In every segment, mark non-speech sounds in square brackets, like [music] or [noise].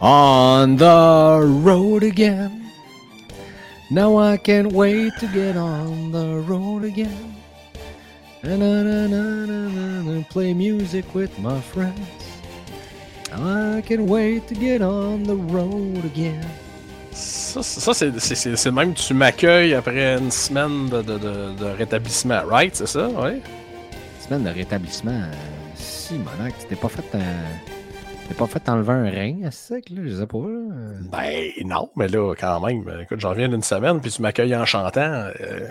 On the road again. Now I can't wait to get on the road again. Na, play music with my friends. I can't wait to get on the road again. Ça, ça c'est, c'est même tu m'accueilles après une semaine de, de, de, de rétablissement, right? C'est ça? Oui. Semaine de rétablissement. euh, si, monac, tu t'es pas fait. euh, t'es pas fait enlever un rein à sec, là, je sais pas. là. Ben non, mais là, quand même. Écoute, j'en viens d'une semaine, puis tu m'accueilles en chantant. euh,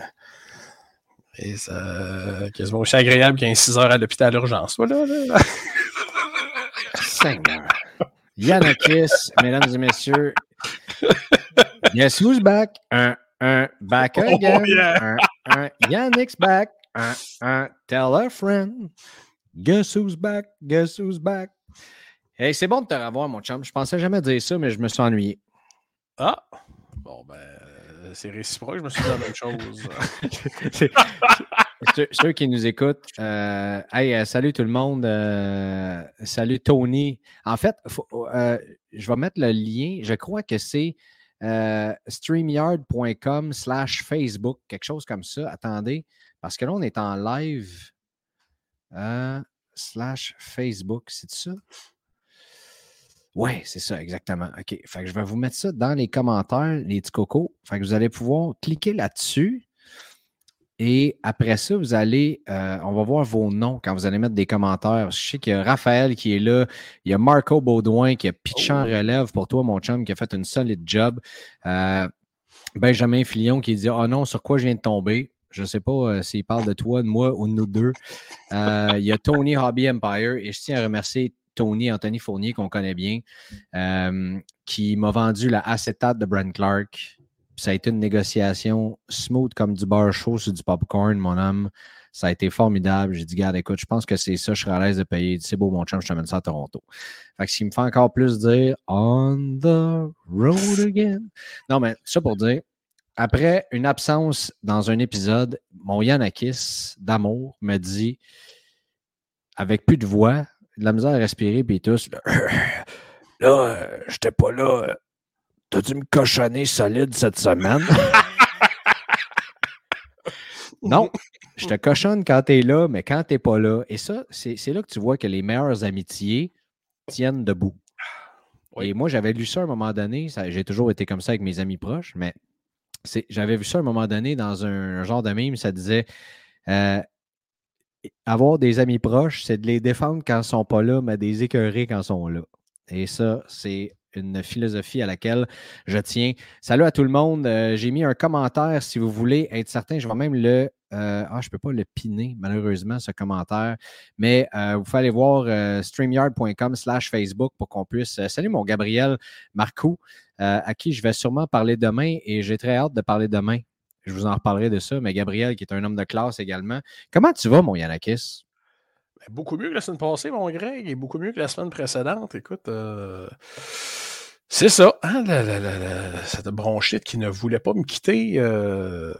et c'est quasiment aussi agréable qu'un 6 heures à l'hôpital d'urgence. Voilà, là. Seigneur. Yannakis, mesdames et messieurs. Guess who's back? Un, un, back again. Oh, yeah. Un, un, Yannick's back. Un, un, tell a friend. Guess who's back? Guess who's back? Hey, c'est bon de te revoir, mon chum. Je pensais jamais dire ça, mais je me suis ennuyé. Ah! Bon, ben, euh, c'est réciproque, je me suis dit la même chose. [laughs] ceux, ceux qui nous écoutent, euh, hey, euh, salut tout le monde. euh, salut Tony. En fait, faut- euh, je vais mettre le lien. Je crois que c'est streamyard.com slash Facebook, quelque chose comme ça. Attendez, parce que là, on est en live slash Facebook. C'est ça? Oui, c'est ça, exactement. OK. Fait que je vais vous mettre ça dans les commentaires, les petits cocos. Fait que vous allez pouvoir cliquer là-dessus. Et après ça, vous allez, euh, on va voir vos noms quand vous allez mettre des commentaires. Je sais qu'il y a Raphaël qui est là. Il y a Marco Baudouin qui a pitché en relève pour toi, mon chum, qui a fait une solide job. Euh, Benjamin Filion qui dit Oh non, sur quoi je viens de tomber? Je ne sais pas euh, s'il parle de toi, de moi ou de nous deux. Il y a Tony Hobby Empire et je tiens à remercier Tony Anthony Fournier, qu'on connaît bien, euh, qui m'a vendu la acétate de Brent Clark. Ça a été une négociation smooth comme du beurre chaud sur du popcorn, mon homme. Ça a été formidable. J'ai dit, garde, écoute, je pense que c'est ça, je serais à l'aise de payer. C'est beau, mon chum, je t'amène ça à Toronto. Fait que qui me fait encore plus dire On the road again. Non, mais ça pour dire, après une absence dans un épisode, mon Yanakis d'amour me dit, avec plus de voix, de la misère à respirer, puis tous, là, [clears throat] là euh, j'étais pas là. T'as dû me cochonner solide cette semaine? [laughs] non, je te cochonne quand t'es là, mais quand t'es pas là. Et ça, c'est là que tu vois que les meilleures amitiés tiennent debout. Oui. Et moi, j'avais lu ça à un moment donné. J'ai toujours été comme ça avec mes amis proches, mais j'avais vu ça à un moment donné dans un, genre de mime. Ça disait euh, avoir des amis proches, c'est de les défendre quand ils sont pas là, mais de les écœurer quand ils sont là. Et ça, c'est une philosophie à laquelle je tiens. Salut à tout le monde. Euh, J'ai mis un commentaire si vous voulez être certain. Je vais même le. euh, ah, je ne peux pas le piner, malheureusement, ce commentaire. Mais euh, vous pouvez aller voir streamyard.com slash Facebook pour qu'on puisse. salut mon Gabriel Marcoux, à qui je vais sûrement parler demain et j'ai très hâte de parler demain. Je vous en reparlerai de ça. Mais Gabriel, qui est un homme de classe également. Comment tu vas, mon Yanakis? Ben, beaucoup mieux que la semaine passée, mon Greg, et beaucoup mieux que la semaine précédente. Écoute, euh, c'est ça, hein, cette bronchite qui ne voulait pas me quitter. euh,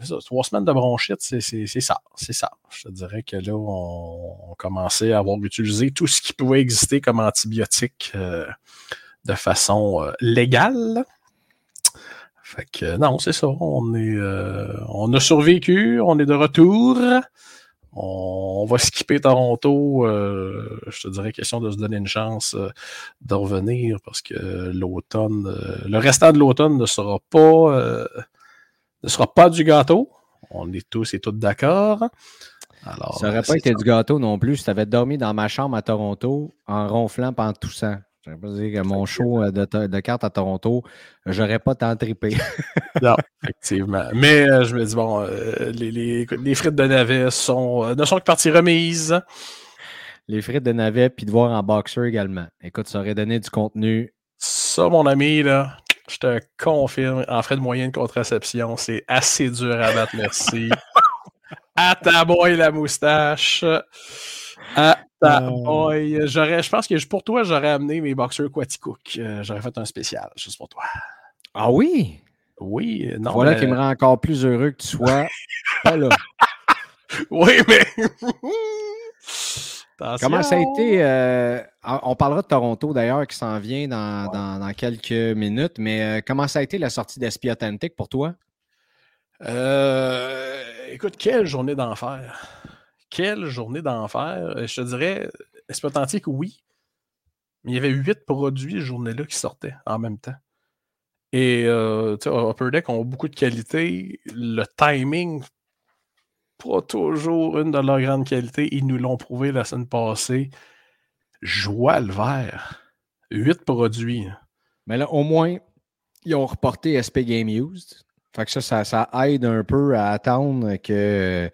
ça, trois semaines de bronchite, c'est ça, c'est ça. Je te dirais que là, on, commençait à avoir utilisé tout ce qui pouvait exister comme antibiotique euh, de façon légale. Fait que non, c'est ça. On est, euh, on a survécu, on est de retour. On, on va skipper Toronto. euh, je te dirais question de se donner une chance euh, de revenir parce que l'automne, le restant de l'automne ne sera pas, ne sera pas du gâteau. On est tous et toutes d'accord. Alors, Ça n'aurait pas été ça. du gâteau non plus si tu avais dormi dans ma chambre à Toronto en ronflant pendant toussant. Je pas dire que mon show euh, de, de cartes à Toronto, j'aurais pas tant trippé. [laughs] Non, effectivement. Mais euh, je me dis, bon, euh, les, les, les frites de navet sont, euh, ne sont que partie remise. Les frites de navet, puis de voir en boxer également. Écoute, ça aurait donné du contenu. Ça, mon ami, là, je te confirme, en frais de moyenne de contraception, c'est assez dur à battre, merci. [laughs] à ta boy la moustache. À Euh. J'aurais, je pense que pour toi, j'aurais amené mes boxers Quaticook. Euh, j'aurais fait un spécial, juste pour toi. Ah oui? Oui, euh, non. voilà mais- qui me rend encore plus heureux que tu sois [laughs] pas là. Oui, mais. [laughs] Comment ça a été? euh, on parlera de Toronto d'ailleurs qui s'en vient dans, dans- dans quelques minutes, mais comment ça a été la sortie d'Espy Authentic pour toi? Écoute, quelle journée d'enfer. Quelle journée d'enfer. Euh, Je te dirais, Espotantique, oui. Mais il y avait huit produits cette journée-là qui sortaient en même temps. Et euh, Upper Deck ont beaucoup de qualité. Le timing, pas toujours une de leurs grandes qualités. Ils nous l'ont prouvé la semaine passée. Joie le vert. Huit produits. Mais là, au moins, ils ont reporté SP Game Used. Fait que ça, ça, aide un peu à attendre que.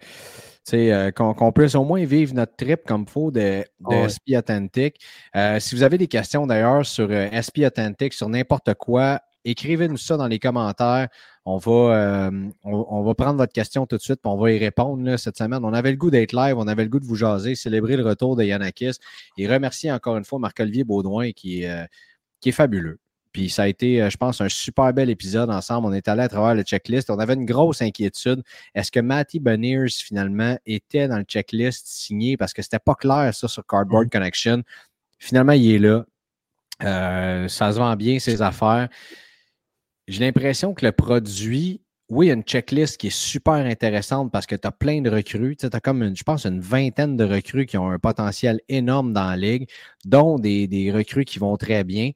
Euh, qu'on puisse au moins vivre notre trip comme il faut de, de. SP Authentic. Euh, si vous avez des questions d'ailleurs sur euh, SP Authentic, sur n'importe quoi, écrivez-nous ça dans les commentaires. On va, euh, on, on va prendre votre question tout de suite, puis on va y répondre là, cette semaine. On avait le goût d'être live, on avait le goût de vous jaser, célébrer le retour de Yanakis et remercier encore une fois Marc-Olivier Baudouin qui, euh, qui est fabuleux. Puis ça a été, euh, je pense, un super bel épisode ensemble. On est allé à travers le checklist. On avait une grosse inquiétude. Est-ce que Matty Beniers, finalement, était dans le checklist signé? Parce que c'était pas clair, ça, sur Cardboard Connection. Finalement, il est là. Euh, ça se vend bien, ses affaires. J'ai l'impression que le produit, oui, il y a une checklist qui est super intéressante parce que tu as plein de recrues. Tu as comme, une, je pense, une vingtaine de recrues qui ont un potentiel énorme dans la ligue, dont des, des recrues qui vont très bien.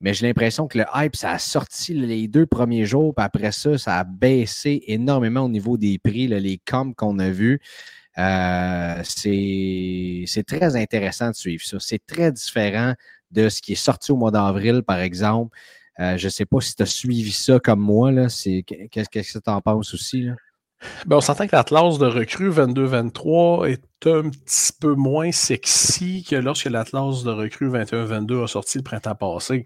Mais j'ai l'impression que le hype, ça a sorti les deux premiers jours, puis après ça, ça a baissé énormément au niveau des prix, là, les comps qu'on a vus. Euh, c'est très intéressant de suivre ça. C'est très différent de ce qui est sorti au mois d'avril, par exemple. Euh, je ne sais pas si tu as suivi ça comme moi. qu'est-ce que tu en penses aussi? Là? Ben, on s'entend que l'Atlas de recrue 22-23 est un petit peu moins sexy que lorsque l'Atlas de recrue 21-22 a sorti le printemps passé.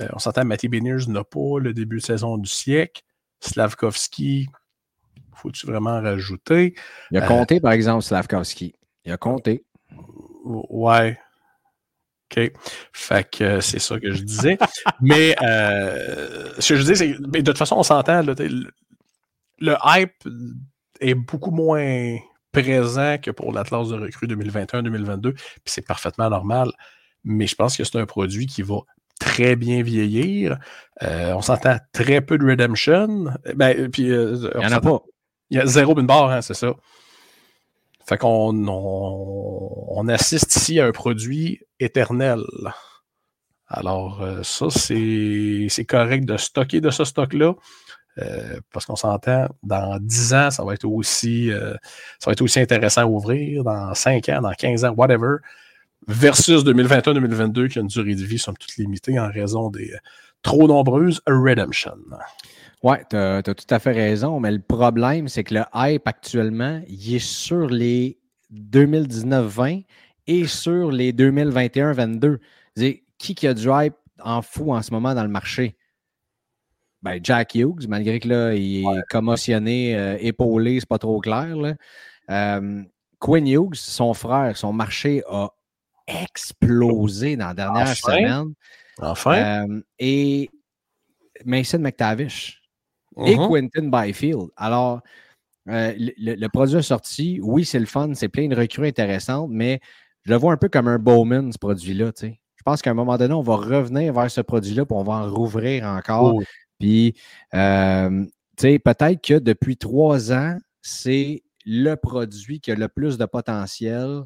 Euh, on s'entend que Matty Beniers n'a pas le début de saison du siècle. Slavkovski, faut-tu vraiment rajouter? Il a Euh, compté, par exemple, Slavkovski. Il a compté. Ouais. OK. Fait que euh, c'est ça que je disais. Mais euh, ce que je dis, c'est que mais de toute façon, on s'entend. Le, hype est beaucoup moins présent que pour l'Atlas de recrue 2021-2022. Puis c'est parfaitement normal. Mais je pense que c'est un produit qui va très bien vieillir. Euh, on s'entend très peu de redemption. Ben, puis, euh, Il n'y en a pas. il y a zéro bin barre, hein, c'est ça. Fait qu'on on, on assiste ici à un produit éternel. Alors, euh, ça, c'est c'est correct de stocker de ce stock-là. Euh, parce qu'on s'entend, dans 10 ans, ça va être aussi euh, ça va être aussi intéressant à ouvrir, dans 5 ans, dans 15 ans, whatever, versus 2021-2022 qui a une durée de vie somme toute limitée en raison des euh, trop nombreuses redemption. Oui, tu as, tout à fait raison, mais le problème, c'est que le hype actuellement, il est sur les 2019-20 et sur les 2021-22. Qui qui a du hype en fou en ce moment dans le marché? Ben, Jack Hughes, malgré que là, il est commotionné, euh, épaulé, c'est pas trop clair. Là. Euh, Quinn Hughes, son frère, son marché a explosé dans la dernière Enfin. semaine. Enfin, Euh, et Mason McTavish et mhm. Quentin Byfield. Alors, euh, le, le- produit est sorti. Oui, c'est le fun, c'est plein de recrues intéressantes, mais je le vois un peu comme un Bowman, ce produit-là. Je pense qu'à un moment donné, on va revenir vers ce produit-là, puis on va en rouvrir encore. Oh, Puis, euh, tu sais, peut-être que depuis trois ans, c'est le produit qui a le plus de potentiel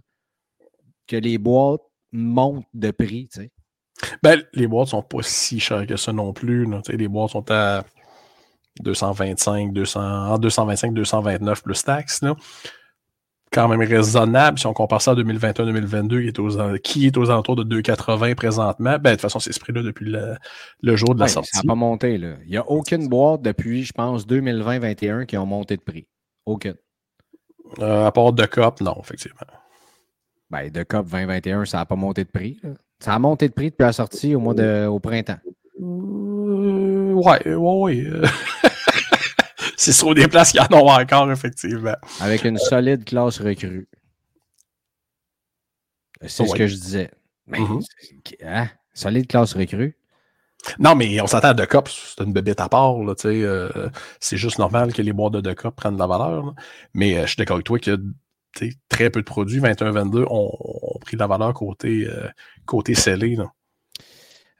que les boîtes montent de prix. tu sais. Ben, les boîtes sont pas si chères que ça non plus. Les boîtes sont à 225, 200, entre 225 229 plus taxes. Quand même raisonnable si on compare ça à 2021-2022 qui, est aux al- qui est aux alentours de 2,80 présentement. Ben, de toute façon, c'est ce prix-là depuis le, le jour de la Ouais, sortie. ça n'a pas monté. Là. Il n'y a aucune boîte depuis, je pense, 2020-2021 qui ont monté de prix. Aucune. Euh, à part de COP, non, effectivement. Ben, de COP 2021, ça n'a pas monté de prix. là. Ça a monté de prix depuis la sortie au mois de au printemps. Euh, ouais, ouais, ouais. [laughs] c'est sur des places qui en ont encore, effectivement. Avec une solide classe recrue. C'est ce que je disais. Mais, Mhm. hein? Solide classe recrue. Non, mais on s'entend à De Cop, c'est une bébête à part. Euh, c'est juste normal que les boîtes de De Cop prennent de la valeur. là. Mais euh, je suis d'accord avec toi que très peu de produits, 21-22, ont, ont pris de la valeur côté, euh, côté scellé. Là.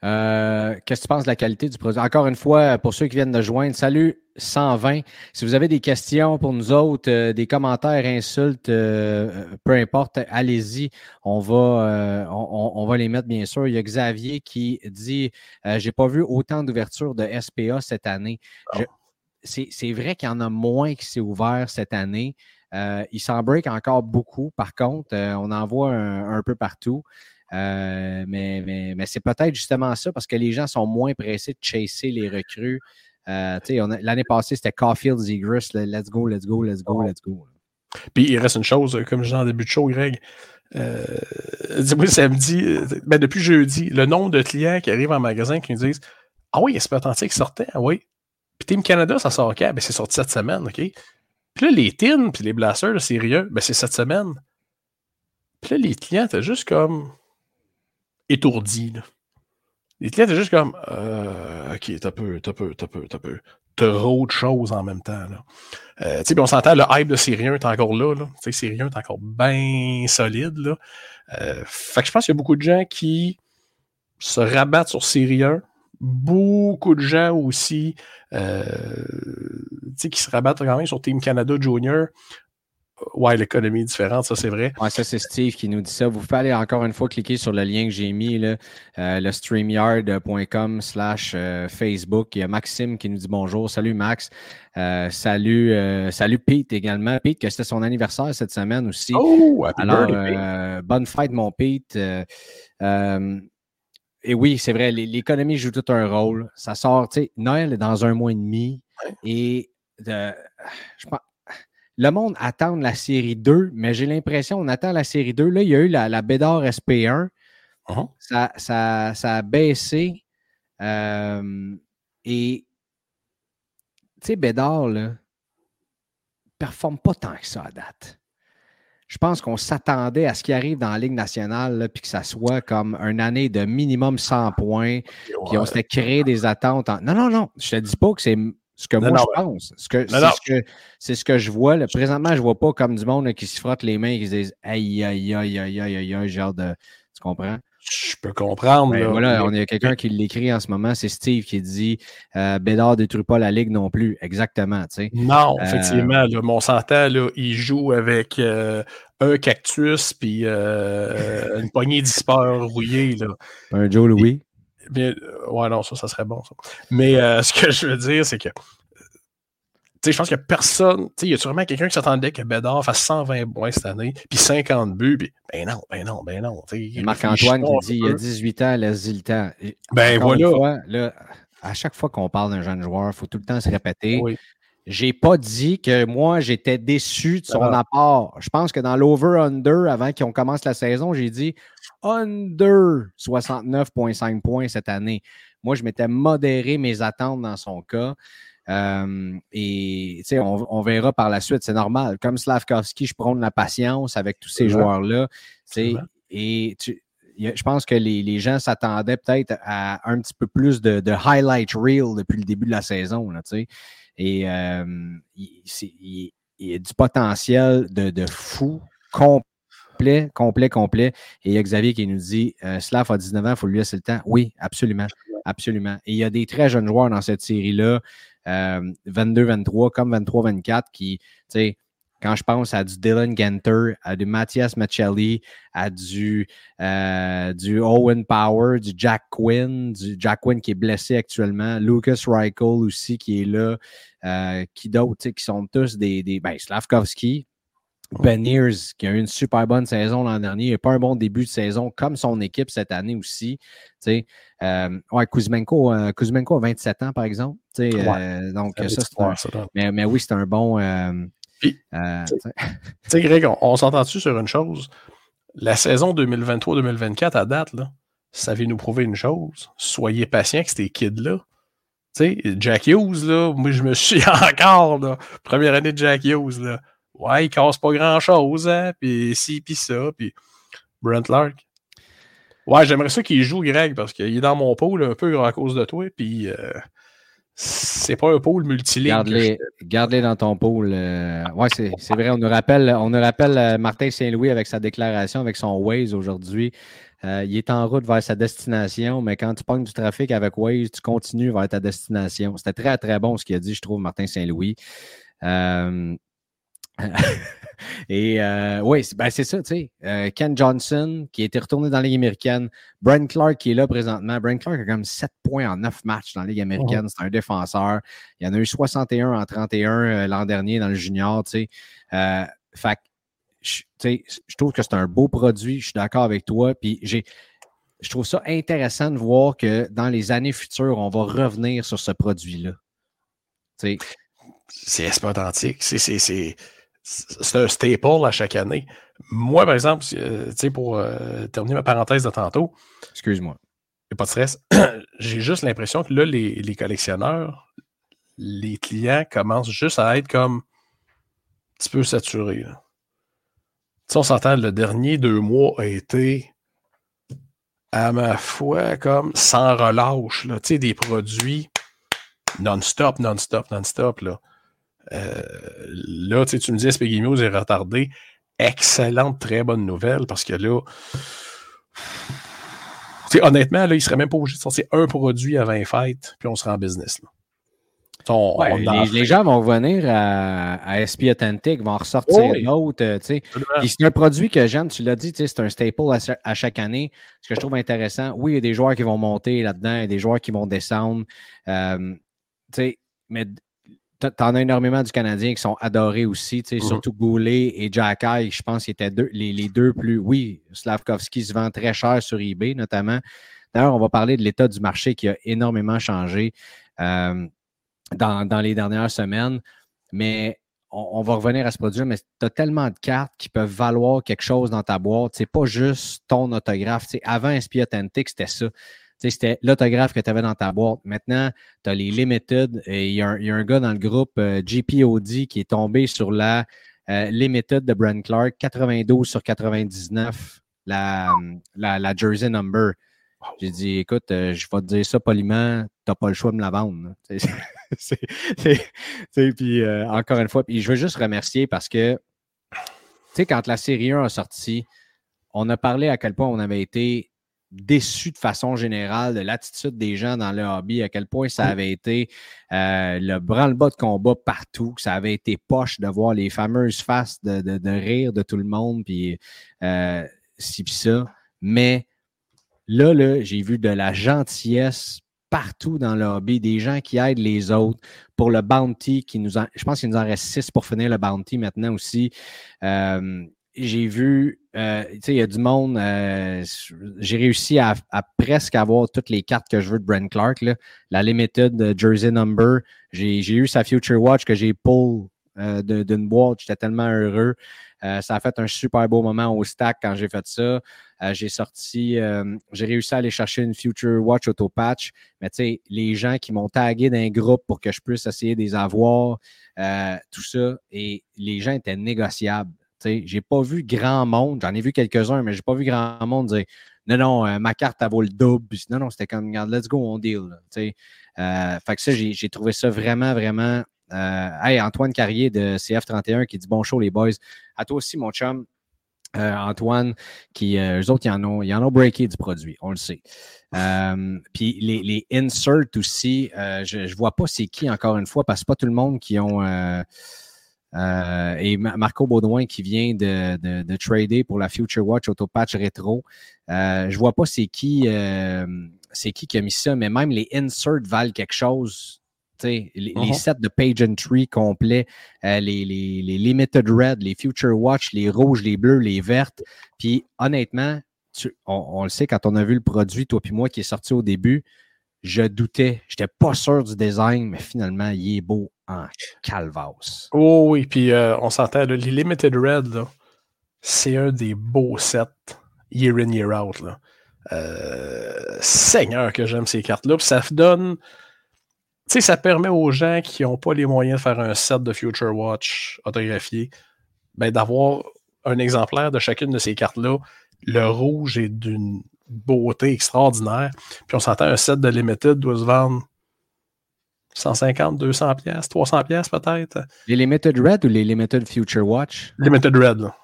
Euh, Qu'est-ce que tu penses de la qualité du produit? Encore une fois, pour ceux qui viennent de joindre, salut 120. Si vous avez des questions pour nous autres, euh, des commentaires, insultes, euh, peu importe, allez-y. On va, on, va les mettre, bien sûr. Il y a Xavier qui dit J'ai pas vu autant d'ouverture de SPA cette année. Je- C'est vrai qu'il y en a moins qui s'est ouvert cette année. Il s'en break encore beaucoup. Par contre, on en voit un, un peu partout. Euh, mais mais, c'est peut-être justement ça parce que les gens sont moins pressés de chasser les recrues. Euh, L'année passée, c'était Caulfield, Zegras, le let's go, let's go, let's go, let's go. Puis il reste une chose, euh, comme je disais en début de show, Greg. [laughs] Dis-moi samedi, ben depuis jeudi, le nombre de clients qui arrivent en magasin qui nous disent Ah oui, SP Authentique sortait, ah oui. Puis Team Canada, ça sort quand? Ben c'est sorti cette semaine, OK? Puis là, les tins puis les blasters, sérieux, ben c'est cette semaine. Puis là, les clients, t'es juste comme étourdis. Là. Les clients, t'es juste comme euh, OK, t'as peu, t'as peu, t'as peu, t'as peu. Trop de choses en même temps. Euh, tu sais, on s'entend, le hype de Syrien est encore là. là. Tu sais, Syrien est encore bien solide. Là. Euh, fait que je pense qu'il y a beaucoup de gens qui se rabattent sur Syrien. Beaucoup de gens aussi qui se rabattent quand même sur Team Canada Junior. Ouais, l'économie est différente, ça c'est vrai. Ouais, ça, c'est Steve qui nous dit ça. Vous pouvez aller encore une fois cliquer sur le lien que j'ai mis, là, euh, le streamyard.com slash euh, Facebook. Il y a Maxime qui nous dit bonjour. Salut Max. Euh, salut, euh, salut Pete également. Pete, que c'était son anniversaire cette semaine aussi. Oh, happy Alors, birthday. bonne fête, mon Pete. Et oui, c'est vrai, l'é- l'économie joue tout un rôle. Ça sort, tu sais, Noël est dans un mois et demi. Et je pense, le monde attend la série 2, mais j'ai l'impression qu'on attend la série 2. Là, il y a eu la, la Bédard SP1. Mhm. Ça, ça- ça a baissé. Euh, et, tu sais, Bédard, là, performe pas tant que ça à date. Je pense qu'on s'attendait à ce qui arrive dans la Ligue nationale, puis que ça soit comme une année de minimum 100 points, puis on s'était créé des attentes. en- Non, non, non, je te dis pas que c'est ce que Non, moi non, je pense. Ce que, c'est. Ce que, c'est ce que je vois. là. Présentement, je vois pas comme du monde là, qui se frotte les mains et qui se disent Aïe, aïe, aïe, aïe, aïe, aïe, aïe, hâte de. Tu comprends? Je peux comprendre. Ben là, voilà, on a quelqu'un qui l'écrit en ce moment, c'est Steve qui dit euh, Bédard détruit pas la Ligue non plus. Exactement. Non, Euh, effectivement, là, mon s'entend, il joue avec euh, un cactus puis une poignée d'hispeurs rouillés. Là. Un Joe Louis. Mais, euh, ouais, non, ça, ça serait bon. Ça. Mais euh, [laughs] ce que je veux dire, c'est que. Tu sais, je pense que personne. Tu sais, il y a sûrement quelqu'un qui s'attendait que Bédard fasse 120 points cette année, puis 50 buts, puis ben non, ben non, ben non. Marc-Antoine qui dit il y a peu. 18 ans, laisse-y le temps. Ben encore voilà. fois, là, à chaque fois qu'on parle d'un jeune joueur, il faut tout le temps se répéter. Oui. J'ai pas dit que moi, j'étais déçu de son Ah. apport. Je pense que dans l'over-under, avant qu'on commence la saison, j'ai dit under 69,5 points cette année. Moi, je m'étais modéré mes attentes dans son cas. Euh, et on, on verra par la suite, c'est normal. Comme Slavkovski, je prône la patience avec tous ces joueurs-là. Et tu- je pense que les, les gens s'attendaient peut-être à un petit peu plus de, de highlight reel depuis le début de la saison. Là. Et euh, il, y a du potentiel de, de fou complet, complet, complet. Et il y a Xavier qui nous dit euh, Slav a 19 ans, il faut lui laisser le temps. Oui, absolument. Absolument. Et il y a des très jeunes joueurs dans cette série-là, euh, 22-23, comme 23-24, qui, tu sais, quand je pense à du Dylan Genter, à du Mathias Machelli, à du, euh, du Owen Power, du Jack Quinn, du Jack Quinn qui est blessé actuellement, Lucas Reichel aussi qui est là, euh, qui d'autres, qui sont tous des, des ben, Slavkovski, Beniers, qui a eu une super bonne saison l'an dernier, et pas un bon début de saison comme son équipe cette année aussi. Tu sais, euh, ouais, Kuzmenko, euh, Kuzmenko a 27 ans, par exemple. Ouais. euh, donc, Ça, ça, c'est un- ça, mais, mais oui, c'est un bon. Puis, euh, [laughs] tu sais, Greg, on, on s'entend-tu sur une chose? la saison 2023-2024 à date, là, savez-nous prouver une chose? Soyez patients avec ces kids-là. Tu sais, Jack Hughes, là, moi je me suis [laughs] encore, là, première année de Jack Hughes, là. Ouais, il casse pas grand-chose, hein, puis ci, puis ça, puis Brent Lark. Ouais, j'aimerais ça qu'il joue Greg, parce qu'il est dans mon pôle un peu à cause de toi, puis euh, c'est pas un pôle multiligne. Garde-les garde dans ton pôle. Euh, ouais, c'est vrai, on nous rappelle, on nous rappelle euh, Martin Saint-Louis avec sa déclaration, avec son Waze aujourd'hui. Euh, il est en route vers sa destination, mais quand tu pognes du trafic avec Waze, tu continues vers ta destination. C'était très, très bon ce qu'il a dit, je trouve, Martin Saint-Louis. Euh... [laughs] Et euh, oui, ben c'est ça, tu sais. Euh, Ken Johnson, qui était retourné dans la Ligue américaine. Brian Clark, qui est là présentement. Brian Clark a comme 7 points en 9 matchs dans la Ligue américaine. C'est un défenseur. Il y en a eu 61 en 31 l'an dernier dans le junior, tu sais. fait je, trouve que c'est un beau produit. Je suis d'accord avec toi. Puis j'ai, je trouve ça intéressant de voir que dans les années futures, on va revenir sur ce produit-là. C'est authentique. C'est un staple à chaque année. Moi, par exemple, euh, pour euh, terminer ma parenthèse de tantôt. Excuse-moi. Il pas de stress. [clears throat] J'ai juste l'impression que là, les, les, collectionneurs, les clients commencent juste à être comme un petit peu saturés. Là on s'entend, le dernier deux mois a été, à ma foi, comme sans relâche. Là. Tu sais, des produits non-stop, non-stop, non-stop. Là, euh, là tu, me dis, Spaghetti est retardé. Excellente, très bonne nouvelle parce que là, honnêtement, là, il serait même pas obligé de sortir un produit à 20 fêtes, puis on sera en business. Là les, gens vont venir à, à SP Authentic, vont ressortir d'autres. Euh, c'est un produit que j'aime, tu l'as dit, c'est un staple à, chaque année. Ce que je trouve intéressant, oui, il y a des joueurs qui vont monter là-dedans, il y a des joueurs qui vont descendre. Euh, mais tu en as énormément du Canadien qui sont adorés aussi, mm-hmm. surtout Goulet et Jack je pense qu'ils étaient les, deux plus. Oui, Slavkovski se vend très cher sur eBay, notamment. D'ailleurs, on va parler de l'état du marché qui a énormément changé. Euh, dans, les dernières semaines. Mais on, va revenir à ce produit, mais tu as tellement de cartes qui peuvent valoir quelque chose dans ta boîte. C'est pas juste ton autographe. avant SP Authentic, c'était ça. C'était l'autographe que tu avais dans ta boîte. Maintenant, tu as les limited. Et il y, a un gars dans le groupe euh, GPOD qui est tombé sur la euh, limited de Brent Clark, 92 sur 99, la, la, la jersey number. J'ai dit, écoute, euh, je vais te dire ça poliment, tu n'as pas le choix de me la vendre. [laughs] puis euh, encore une fois, puis je veux juste remercier parce que, tu sais, quand la série 1 a sorti, on a parlé à quel point on avait été déçus de façon générale de l'attitude des gens dans le hobby, à quel point ça avait été euh, le branle-bas de combat partout, que ça avait été poche de voir les fameuses faces de, de, rire de tout le monde, puis euh, ci, puis ça. Mais là, là j'ai vu de la gentillesse partout dans le hobby, des gens qui aident les autres pour le bounty qui nous en, je pense qu'il nous en reste six pour finir le bounty maintenant aussi. Euh, j'ai vu, euh, tu sais, il y a du monde, euh, j'ai réussi à, presque avoir toutes les cartes que je veux de Brent Clark, là. la limited jersey number. J'ai eu sa Future Watch que j'ai pull d'une boîte, j'étais tellement heureux. ça a fait un super beau moment au stack quand j'ai fait ça. Euh, j'ai sorti, euh, j'ai réussi à aller chercher une Future Watch Auto Patch. Mais tu sais, les gens qui m'ont tagué d'un groupe pour que je puisse essayer des avoirs, euh, tout ça, et les gens étaient négociables. J'ai pas vu grand monde, j'en ai vu quelques-uns, mais j'ai pas vu grand monde dire non, non, ma carte, elle vaut le double. Non, non, c'était comme, regarde, let's go, on deal. Sais. fait que ça, j'ai trouvé ça vraiment, vraiment. hey, Antoine Carrier de CF31 qui dit bon show, les boys. À toi aussi, mon chum. Euh, Antoine, qui, euh, eux autres, ils en, ont, en ont breaké du produit, on le sait. Euh, puis les, les inserts aussi, je ne vois pas c'est qui encore une fois, parce que pas tout le monde qui ont. Et Marco Baudouin qui vient de, de, de, trader pour la Future Watch Auto Patch Retro. je vois pas c'est qui, c'est qui qui a mis ça, mais même les inserts valent quelque chose les, les, uh-huh. sets de page and tree complets, euh, les, les, limited red, les future watch, les rouges, les bleus, les vertes. Puis honnêtement, on, le sait quand on a vu le produit, toi puis moi, qui est sorti au début, je doutais. Je n'étais pas sûr du design, mais finalement, il est beau en calvas. Oh oui, puis euh, on s'entend, les limited red, c'est un des beaux sets year in, year out. Là. Euh, Seigneur que j'aime ces cartes-là. Ça donne. Tu sais, ça permet aux gens qui n'ont pas les moyens de faire un set de Future Watch autographié, ben, d'avoir un exemplaire de chacune de ces cartes-là. Le rouge est d'une beauté extraordinaire. Puis on s'entend un set de Limited doit se vendre 150, 200 pièces, 300 pièces peut-être. Les Limited Red ou les Limited Future Watch? Limited Red. Là.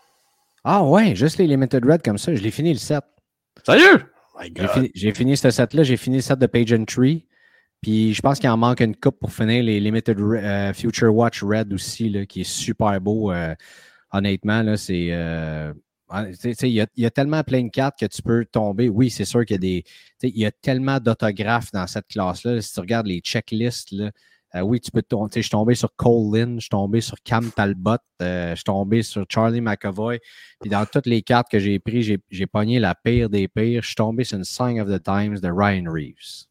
Ah ouais, juste les Limited Red comme ça. Je l'ai fini le set. Sérieux? J'ai fini, fini, ce set-là. J'ai fini le set de Page and Tree. Puis je pense qu'il en manque une coupe pour finir les Limited euh, Future Watch Red aussi, là, qui est super beau. Euh, honnêtement, là, c'est. Euh, il y, y, a tellement plein de cartes que tu peux tomber. Oui, c'est sûr qu'il y a des. Il y a tellement d'autographes dans cette classe-là. Si tu regardes les checklists, là, euh, oui, tu peux tomber. Je suis tombé sur Cole Lynn, je suis tombé sur Cam Talbot, euh, je suis tombé sur Charlie McAvoy. Puis dans toutes les cartes que j'ai prises, j'ai pogné la pire des pires. Je suis tombé sur une Sign of the Times de Ryan Reeves.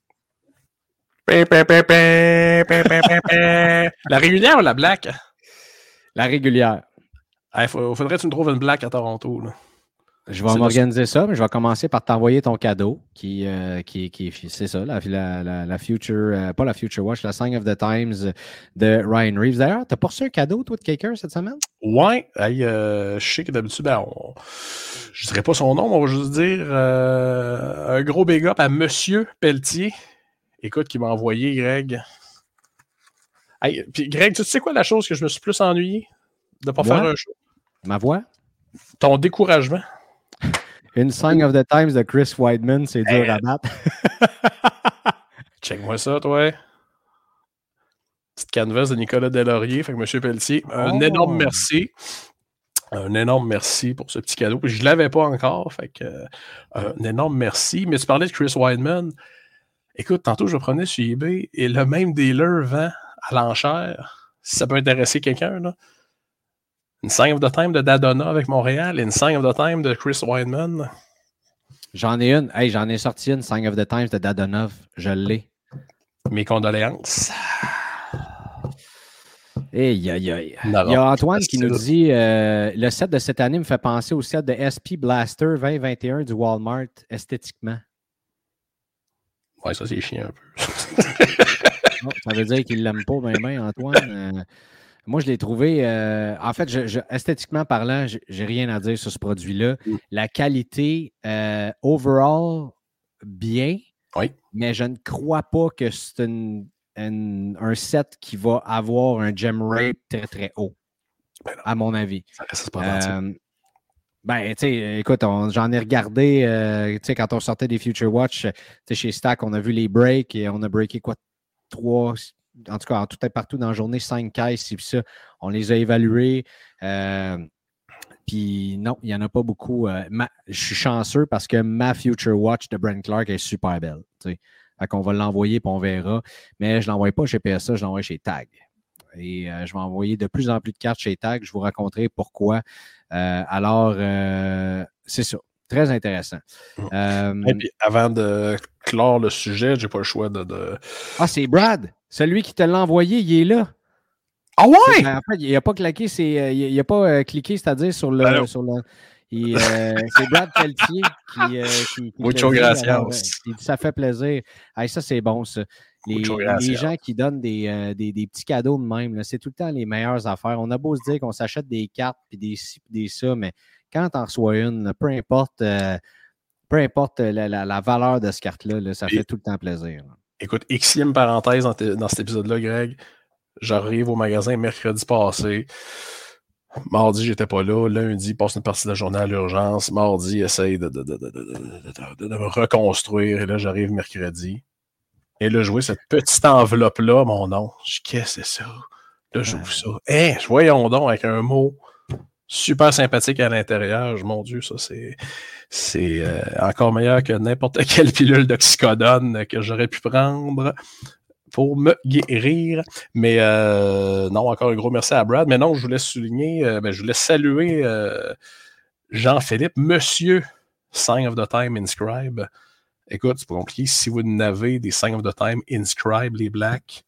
la régulière ou la black? La régulière. Il faudrait que tu me trouves une black à Toronto. Là. Je vais m'organiser ça, mais je vais commencer par t'envoyer ton cadeau, qui, euh, qui, qui c'est ça, la, la, la Future, euh, pas la Future Watch, la Sign of the Times de Ryan Reeves. D'ailleurs, t'as pas reçu un cadeau, toi, de quelqu'un cette semaine? Ouais, euh, je sais que d'habitude, ben, on... je dirais pas son nom, mais on va juste dire un gros big up à Monsieur Pelletier. Écoute, qui m'a envoyé, Greg. puis Greg, tu sais quoi la chose que je me suis plus ennuyé? De pas faire un show? Ma voix? Ton découragement? [laughs] Une Sign of the Times de Chris Weidman, c'est dur à battre. [laughs] Check-moi ça, toi. Petite canvas de Nicolas Delaurier. Fait que M. Pelletier, un oh! énorme merci. Un énorme merci pour ce petit cadeau. Je ne l'avais pas encore. Fait que, euh, un énorme merci. Mais tu parlais de Chris Weidman. Écoute, tantôt, je prenais sur eBay et le même dealer vend à l'enchère. Si ça peut intéresser quelqu'un, là une Sign of the Time de Dadona avec Montréal et une Sign of the Time de Chris Weidman. J'en ai une. Hey, j'en ai sorti une Sign of the Times de Dadonov. Je l'ai. Mes condoléances. Hey, aïe, aïe. Il y a Antoine qui nous dit euh, le set de cette année me fait penser au set de SP Blaster 2021 du Walmart esthétiquement. Ouais, ça c'est chiant un peu. [laughs] Oh, ça veut dire qu'il l'aime pas bien, Antoine. Euh, moi, je l'ai trouvé. Euh, en fait, esthétiquement parlant, j'ai rien à dire sur ce produit-là. Mm. La qualité, euh, overall, bien. Oui. Mais je ne crois pas que c'est un set qui va avoir un gem rate très, très haut. Ben à mon avis. Ça reste pas euh, ben, tu sais, écoute, j'en ai regardé, tu sais, quand on sortait des Future Watch, chez Stack, on a vu les breaks et on a breaké quoi? Trois, en tout cas, tout est partout dans la journée, cinq caisses, puis ça. On les a évalués. Euh, puis non, il n'y en a pas beaucoup. Euh, je suis chanceux parce que ma Future Watch de Brent Clark est super belle. Fait qu'on va l'envoyer et on verra. Mais je ne l'envoie pas chez PSA, je l'envoie chez Tag. Et euh, je vais envoyer de plus en plus de cartes chez Tag. Je vous raconterai pourquoi. alors, c'est ça. Très intéressant. Et puis, avant de clore le sujet, j'ai pas le choix de... Ah, c'est Brad! Celui qui te l'a envoyé, il est là. Ah ouais? En fait, il n'a pas claqué, c'est, il n'a pas euh, cliqué, c'est-à-dire sur le. Sur le euh, [laughs] c'est Brad Pelletier qui. Euh, qui, qui Mucho gracias. il dit ça fait plaisir. ça, c'est bon, ça. Les, les, gens qui donnent des, des, des, petits cadeaux de même, c'est tout le temps les meilleures affaires. On a beau se dire qu'on s'achète des cartes, puis des ci, puis des ça, mais quand tu en reçois une, peu importe, peu importe la, la, valeur de cette carte-là, ça fait tout le temps plaisir. Écoute, Xème parenthèse dans, cet épisode-là, Greg. J'arrive au magasin mercredi passé. Mardi, j'étais pas là. Lundi, passe une partie de la journée à l'urgence. Mardi, essaye de, de, me reconstruire. Et là, j'arrive mercredi. Et là, je vois cette petite enveloppe-là, mon nom. Je qu'est-ce que c'est ça? Là, j'ouvre ça. Hein, voyons donc avec un mot super sympathique à l'intérieur. Mon Dieu, ça, c'est, c'est euh, encore meilleur que n'importe [laughs] quelle pilule d'oxycodone que j'aurais pu prendre pour me guérir. Mais euh, non, encore un gros merci à Brad. Mais non, je voulais souligner, euh, ben, je voulais saluer Jean-Philippe, Monsieur Sign of the Time Inscribe. Écoute, c'est pas compliqué. Si vous n'avez des Sign of the Time Inscribe, les Blacks,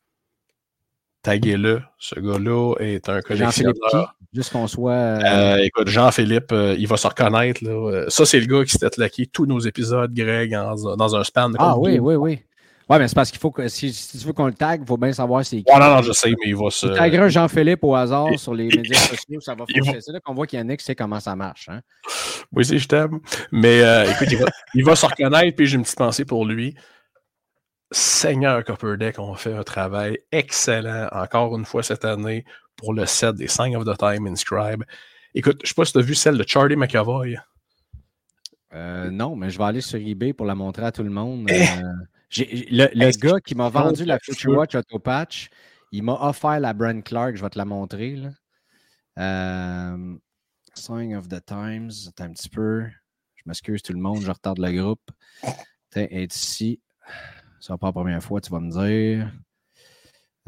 taguez-le. Ce gars-là est un collectionneur. Juste qu'on soit. euh, écoute, Jean-Philippe, euh, il va se reconnaître. Là. Euh, Ça, c'est le gars qui s'était laqué tous nos épisodes, Greg, en- dans un span. de ah oui, oui, oui. Ouais, mais c'est parce qu'il faut que. Si, si tu veux qu'on le tag, il faut bien savoir c'est qui. Oh, non, non, je sais, mais il va se. Tu tagueras Jean-Philippe au hasard il- sur les médias sociaux, ça va fonctionner. C'est là qu'on voit qu'Yannick sait comment ça marche. Hein? Oui, si, je t'aime. Mais euh, écoute, il va, il va se reconnaître, puis j'ai une petite pensée pour lui. Seigneur Copperdeck, on fait un travail excellent, encore une fois cette année, pour le set des Sign of the Time Inscribe. Écoute, je sais pas si tu as vu celle de Charlie McAvoy. Euh, non, mais je vais aller sur eBay pour la montrer à tout le monde. Eh! Euh, j'ai- le gars qui m'a vendu la Future? Watch Auto Patch, il m'a offert la Brand Clark. Je vais te la montrer. Là. Euh, Sign of the Times. Attends un petit peu. Je m'excuse tout le monde, je retarde le groupe. Tiens, est ici. Ce sera pas la première fois, tu vas me dire.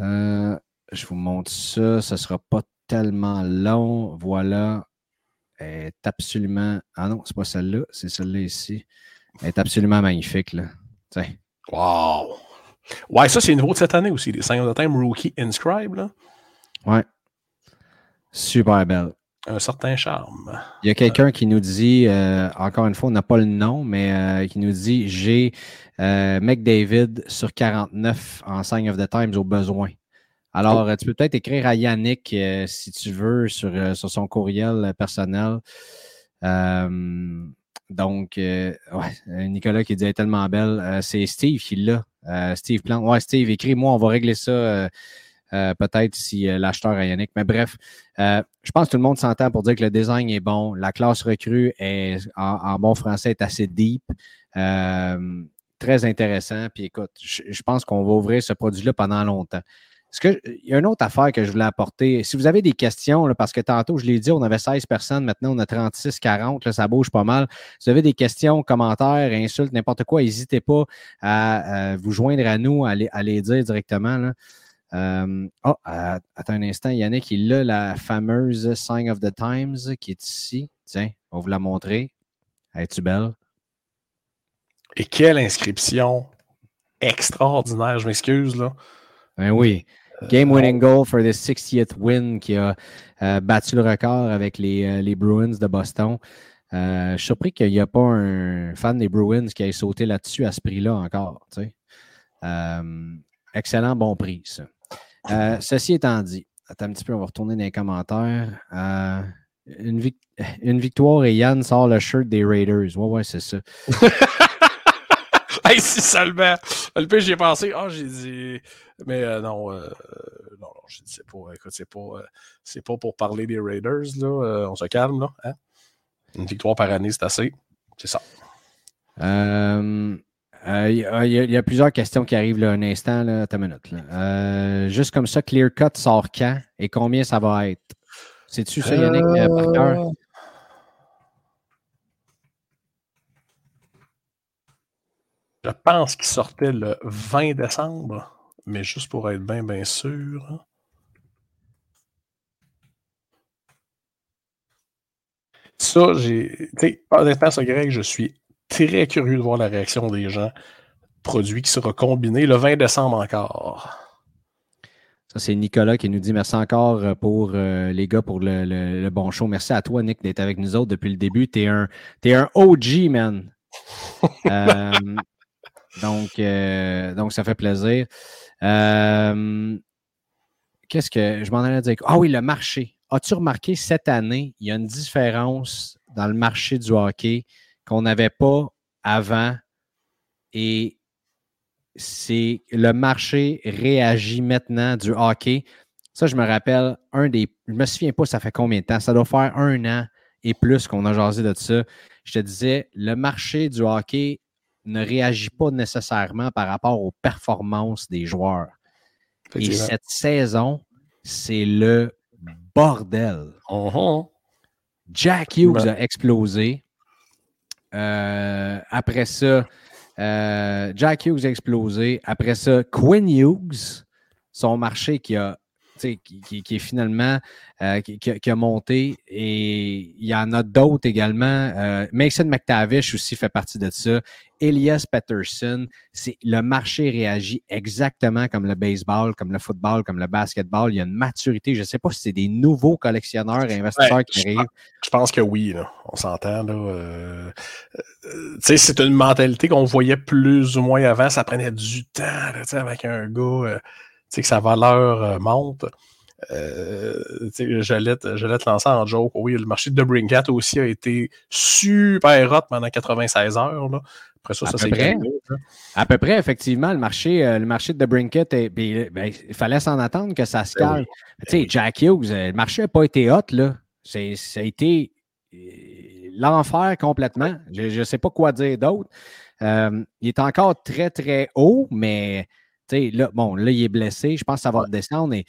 Euh, je vous montre ça. Ce ne sera pas tellement long. Voilà. Elle est absolument. Ah non, c'est pas celle-là, c'est celle-là ici. Elle est absolument magnifique, là. Tiens. Wow! Ouais, ça, c'est nouveau de cette année aussi, les Sign of the Time Rookie Inscribe. Là. Ouais. Super belle. Un certain charme. Il y a quelqu'un qui nous dit, euh, encore une fois, on n'a pas le nom, mais euh, qui nous dit j'ai euh, McDavid sur 49 en Sign of the Times au besoin. Alors, euh, tu peux peut-être écrire à Yannick euh, si tu veux sur, euh, sur son courriel personnel. Euh, donc, ouais, Nicolas qui dit elle est tellement belle. C'est Steve qui l'a. Steve Plante. Ouais, Steve, écris-moi, on va régler ça peut-être si l'acheteur a Yannick. Mais bref, je pense que tout le monde s'entend pour dire que le design est bon. La classe recrue est, en, en bon français est assez deep. Très intéressant. Puis écoute, je pense qu'on va ouvrir ce produit-là pendant longtemps. Que, il y a une autre affaire que je voulais apporter? Si vous avez des questions, parce que tantôt, je l'ai dit, on avait 16 personnes, maintenant on a 36, 40, là, ça bouge pas mal. Si vous avez des questions, commentaires, insultes, n'importe quoi, n'hésitez pas à, vous joindre à nous, à les, dire directement. Euh, oh, euh, attends un instant, Yannick, il a la fameuse Sign of the Times qui est ici. Tiens, on va vous la montrer. Es-tu belle? Et quelle inscription extraordinaire, je m'excuse. Ben oui. Game winning goal for the 60th win qui a euh, battu le record avec les, euh, les Bruins de Boston. Euh, je suis surpris qu'il n'y a pas un fan des Bruins qui ait sauté là-dessus à ce prix-là encore. tu sais. Euh, excellent bon prix, ça. Euh, ceci étant dit, attends un petit peu, on va retourner dans les commentaires. Euh, une, vic- une victoire et Yann sort le shirt des Raiders. Ouais, ouais, c'est ça. [laughs] [laughs] Si seulement. Le pire, j'y ai pensé. Ah, j'ai dit. Mais euh, non, euh, non, non, je sais pas. Écoute, c'est pas, euh, c'est pas pour parler des Raiders, là. On se calme, là. hein? Une victoire par année, c'est assez. C'est ça. Il y, a- plusieurs questions qui arrivent là, un instant. Là, une minute. juste comme ça, Clear Cut sort quand et combien ça va être? C'est-tu ça, Yannick? Je pense qu'il sortait le 20 décembre, mais juste pour être bien, bien sûr. hein. Ça, j'ai. Honnêtement, ça, Greg, je suis très curieux de voir la réaction des gens. Produit qui sera combiné le 20 décembre encore. Ça, c'est Nicolas qui nous dit merci encore euh, pour euh, les gars pour le, le- le bon show. Merci à toi, Nick, d'être avec nous autres depuis le début. Tu es un, t'es un OG, man. [laughs] Euh, donc, euh, donc, ça fait plaisir. Euh, Qu'est-ce que je m'en allais dire? Ah oui, le marché. As-tu remarqué cette année, il y a une différence dans le marché du hockey qu'on n'avait pas avant et c'est le marché réagit maintenant du hockey? Ça, je me rappelle, un des. Je me souviens pas, ça fait combien de temps? Ça doit faire un an et plus qu'on a jasé de ça. Je te disais, le marché du hockey ne réagit pas nécessairement par rapport aux performances des joueurs. Et cette saison, c'est le bordel. Mhm. Jack Hughes Ben- a explosé. Euh, après ça, euh, Jack Hughes a explosé. Après ça, Quinn Hughes, son marché qui a qui, qui, est finalement euh, qui, qui, a monté. Et il y en a d'autres également. Euh, Mason McTavish aussi fait partie de ça. Elias Patterson, le marché réagit exactement comme le baseball, comme le football, comme le basketball. Il y a une maturité. Je ne sais pas si c'est des nouveaux collectionneurs et investisseurs qui arrivent. Je pense que oui, là. on s'entend. Là. Euh, c'est une mentalité qu'on voyait plus ou moins avant. Ça prenait du temps là, avec un gars que sa valeur euh, monte. Euh, j'allais te lancer en joke. Oui, le marché de Brinkat aussi a été super hot pendant 96 heures. Là. Après ça, ça s'est À peu près, effectivement, le marché, euh, le marché de Brinket, ben, il fallait s'en attendre que ça se ben calme. Tu sais, Jack Hughes, le marché n'a pas été hot, là. Ça a été l'enfer complètement. Je ne sais pas quoi dire d'autre. il est encore très, très haut, mais là, bon, là, il est blessé. Je pense que ça va descendre. Et,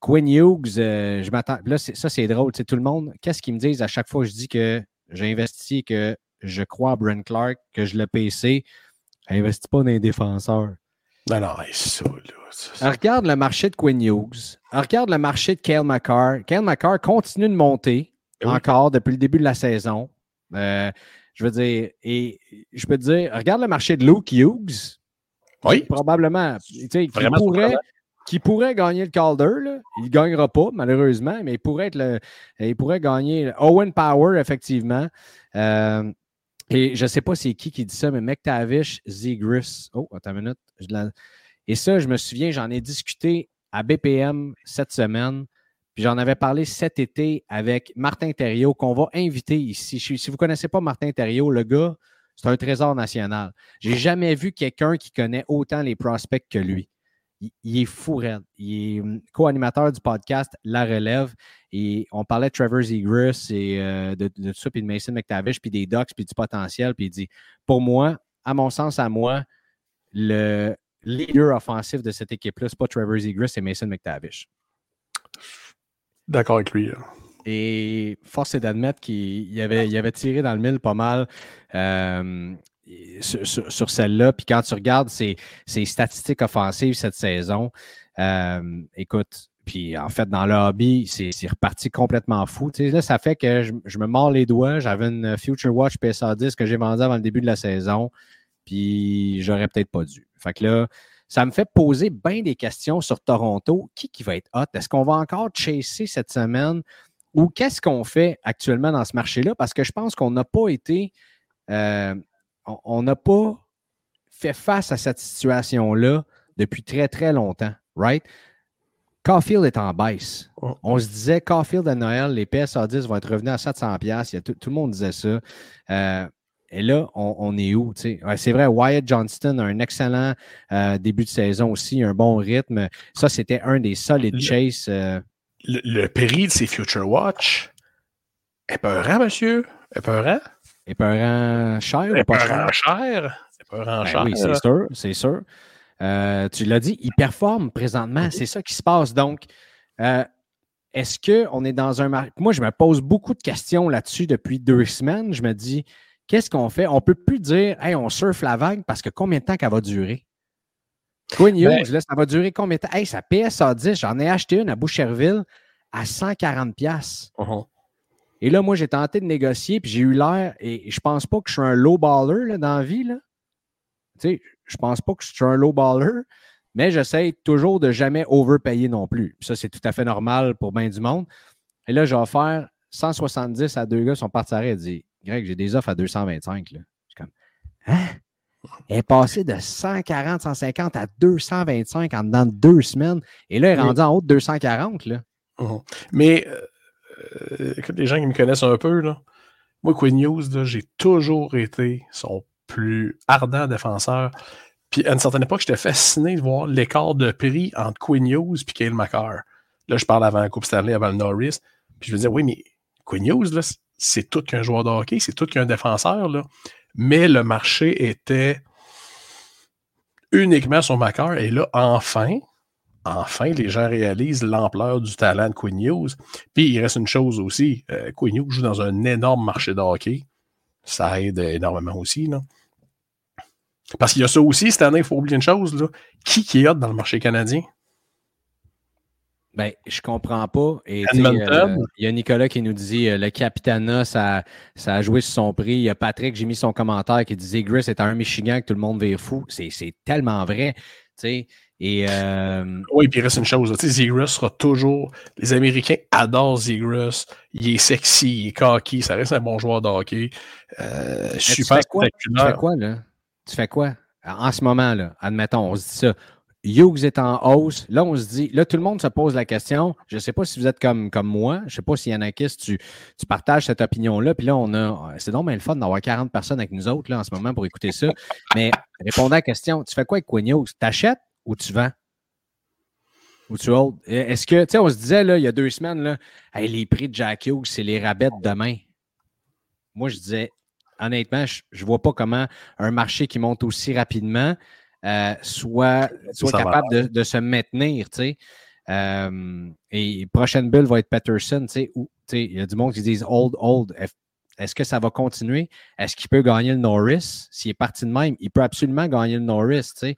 Quinn Hughes, euh, je m'attends. Là, ça, c'est drôle. Tout le monde, qu'est-ce qu'ils me disent à chaque fois que je dis que j'ai investi, que je crois à Brent Clark, que je l'ai PC, n'investis pas dans les défenseurs. Non, non, ça, là. Regarde le marché de Quinn Hughes. Regarde le marché de Kale McCarr. Kale McCarr continue de monter ben encore depuis le début de la saison. Euh, je veux dire, et je peux te dire, regarde le marché de Luke Hughes. Oui. Probablement. Qui pourrait, qui pourrait gagner le Calder. Il ne gagnera pas, malheureusement, mais il pourrait, être le, il pourrait gagner Owen Power, effectivement. Euh, et je ne sais pas c'est qui qui dit ça, mais McTavish, Zigris. Oh, attends une minute. Et ça, je me souviens, j'en ai discuté à BPM cette semaine. Puis j'en avais parlé cet été avec Martin Thériault, qu'on va inviter ici. Si vous ne connaissez pas Martin Thériault, le gars, c'est un trésor national. J'ai jamais vu quelqu'un qui connaît autant les prospects que lui. Il, est fou Il est hum, co-animateur du podcast La Relève. Et on parlait de Trevor Zegras et euh, de, tout ça, puis de Mason McTavish, puis des Ducks, puis du potentiel. Puis il dit Pour moi, à mon sens, à moi, le leader offensif de cette équipe-là, c'est pas Trevor Zegras, c'est Mason McTavish. D'accord avec lui. Et force est d'admettre qu'il avait, avait tiré dans le mille pas mal euh, sur, celle-là. Puis quand tu regardes ses, statistiques offensives cette saison, euh, écoute, puis en fait, dans le hobby, c'est reparti complètement fou. là, ça fait que je, me mords les doigts. J'avais une Future Watch PSA 10 que j'ai vendue avant le début de la saison. Puis j'aurais peut-être pas dû. Fait que là, ça me fait poser bien des questions sur Toronto. Qui, qui va être hot? Est-ce qu'on va encore chasser cette semaine? Ou qu'est-ce qu'on fait actuellement dans ce marché-là? Parce que je pense qu'on n'a pas été, euh, on n'a pas fait face à cette situation-là depuis très, très longtemps, right? Caulfield est en baisse. On se disait, Caulfield à Noël, les PSA 10 vont être revenus à 700$. Tout, tout le monde disait ça. Euh, et là, on, est où? c'est vrai, Wyatt Johnston a un excellent euh, début de saison aussi, un bon rythme. Ça, c'était un des solides chase le, prix de ces Future Watch est peurant, monsieur? Est peurant? Est peurant cher est pas cher? Est peurant ben cher? Oui, c'est sûr, c'est sûr. Euh, tu l'as dit, il performe présentement. C'est ça qui se passe. Donc, euh, est-ce qu'on est dans un marché? Moi, je me pose beaucoup de questions là-dessus depuis deux semaines. Je me dis, qu'est-ce qu'on fait? On ne peut plus dire, hey, on surfe la vague parce que combien de temps qu'elle va durer? Quinn ben Hughes, là, ça va durer combien de temps? Hey, sa PSA 10, j'en ai acheté une à Boucherville à 140$. Uh-huh. Et là, moi, j'ai tenté de négocier, puis j'ai eu l'air, et je pense pas que je suis un low baller là, dans la vie. Là. Tu sais, je pense pas que je suis un low baller, mais j'essaie toujours de jamais overpayer non plus. ça, c'est tout à fait normal pour bien du monde. Et là, j'ai offert 170 à deux gars, sont partis à dit Greg, j'ai des offres à 225. Là. Je suis comme Hein? Elle est passée de 140, 150 à 225 en dedans de deux semaines. Et là, elle est rendue en haut de 240. Là. Mhm. Mais, euh, euh, écoute, les gens qui me connaissent un peu, là, moi, Queen News, j'ai toujours été son plus ardent défenseur. Puis à une certaine époque, j'étais fasciné de voir l'écart de prix entre Queen News et Kale McCarr. Là, je parle avant la Coupe Stanley, avant le Norris. Puis je me disais, oui, mais Queen News, c'est tout qu'un joueur de hockey, c'est tout qu'un défenseur. Là mais le marché était uniquement sur Macar. Et là, enfin, enfin, les gens réalisent l'ampleur du talent de Queen News. Puis il reste une chose aussi, euh, News joue dans un énorme marché de. Ça aide énormément aussi. Parce qu'il y a ça aussi cette année, il faut oublier une chose. Là. Qui, qui est hot dans le marché canadien? Ben, je comprends pas. Et euh, il y a Nicolas qui nous dit euh, le Capitana, ça, ça a joué sur son prix. Il y a Patrick, j'ai mis son commentaire qui disait Gris est un Michigan que tout le monde vire fou. C'est tellement vrai. tu sais. Et euh, Oui, puis il reste une chose. Zegras sera toujours. Les Américains adorent Zegras. Il est sexy, il est cocky. Ça reste un bon joueur de hockey. Euh, mais tu super fais quoi? Tu fais quoi, là? Tu fais quoi? En ce moment, là, admettons, on se dit ça. Hughes est en hausse. Là, on se dit, là, tout le monde se pose la question. Je ne sais pas si vous êtes comme, comme moi. Je ne sais pas si Yanakis, tu, tu partages cette opinion-là. Puis là, on a. C'est donc bien le fun d'avoir 40 personnes avec nous autres là, en ce moment pour écouter ça. [laughs] Mais répondant à la question, tu fais quoi avec Quinn Hughes? T'achètes ou tu vends? Ou tu hold? Est-ce que, tu sais, on se disait, là, il y a deux semaines, là, Hey, les prix de Jack Hughes, c'est les rabais de demain. Moi, je disais, honnêtement, je ne vois pas comment un marché qui monte aussi rapidement euh, soit, soit capable de, de se maintenir, tu sais. Euh, et prochaine bulle va être sais, il y a du monde qui disent old, old. Est-ce que ça va continuer? Est-ce qu'il peut gagner le Norris? S'il est parti de même, il peut absolument gagner le Norris, tu sais.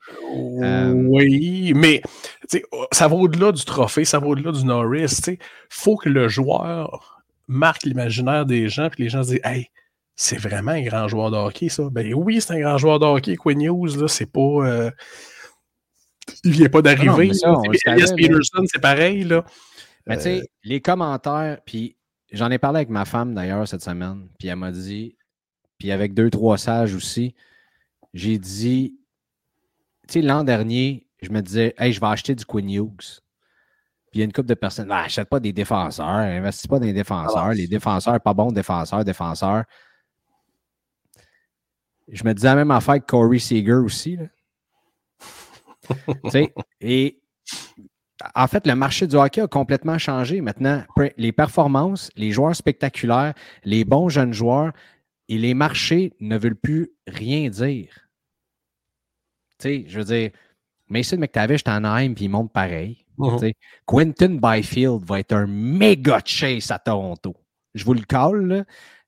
Euh, Oui, mais sais, ça va au-delà du trophée, ça va au-delà du Norris. Il faut que le joueur marque l'imaginaire des gens, puis les gens se disent Hey, c'est vraiment un grand joueur de hockey, ça. Ben oui, c'est un grand joueur de hockey. Quinn Hughes, là, c'est pas. euh, il vient pas d'arriver. Elias. Peterson, c'est pareil. Là. Mais tu sais, les commentaires, puis j'en ai parlé avec ma femme d'ailleurs cette semaine, puis elle m'a dit, puis avec deux, trois sages aussi, j'ai dit, tu sais, l'an dernier, je me disais, hey, je vais acheter du Quinn Hughes. Puis il y a une couple de personnes, ah, achète pas des défenseurs, investis pas dans les défenseurs, les défenseurs, pas bons défenseurs, défenseurs. Je me disais la même affaire que Corey Seager aussi. là. [laughs] Et en fait, le marché du hockey a complètement changé. Maintenant, les performances, les joueurs spectaculaires, les bons jeunes joueurs et les marchés ne veulent plus rien dire. Tu sais, je veux dire, Mason McTavish est en Anaheim puis il monte pareil. Mhm. Quentin Byfield va être un méga chase à Toronto. Je vous le cale. là.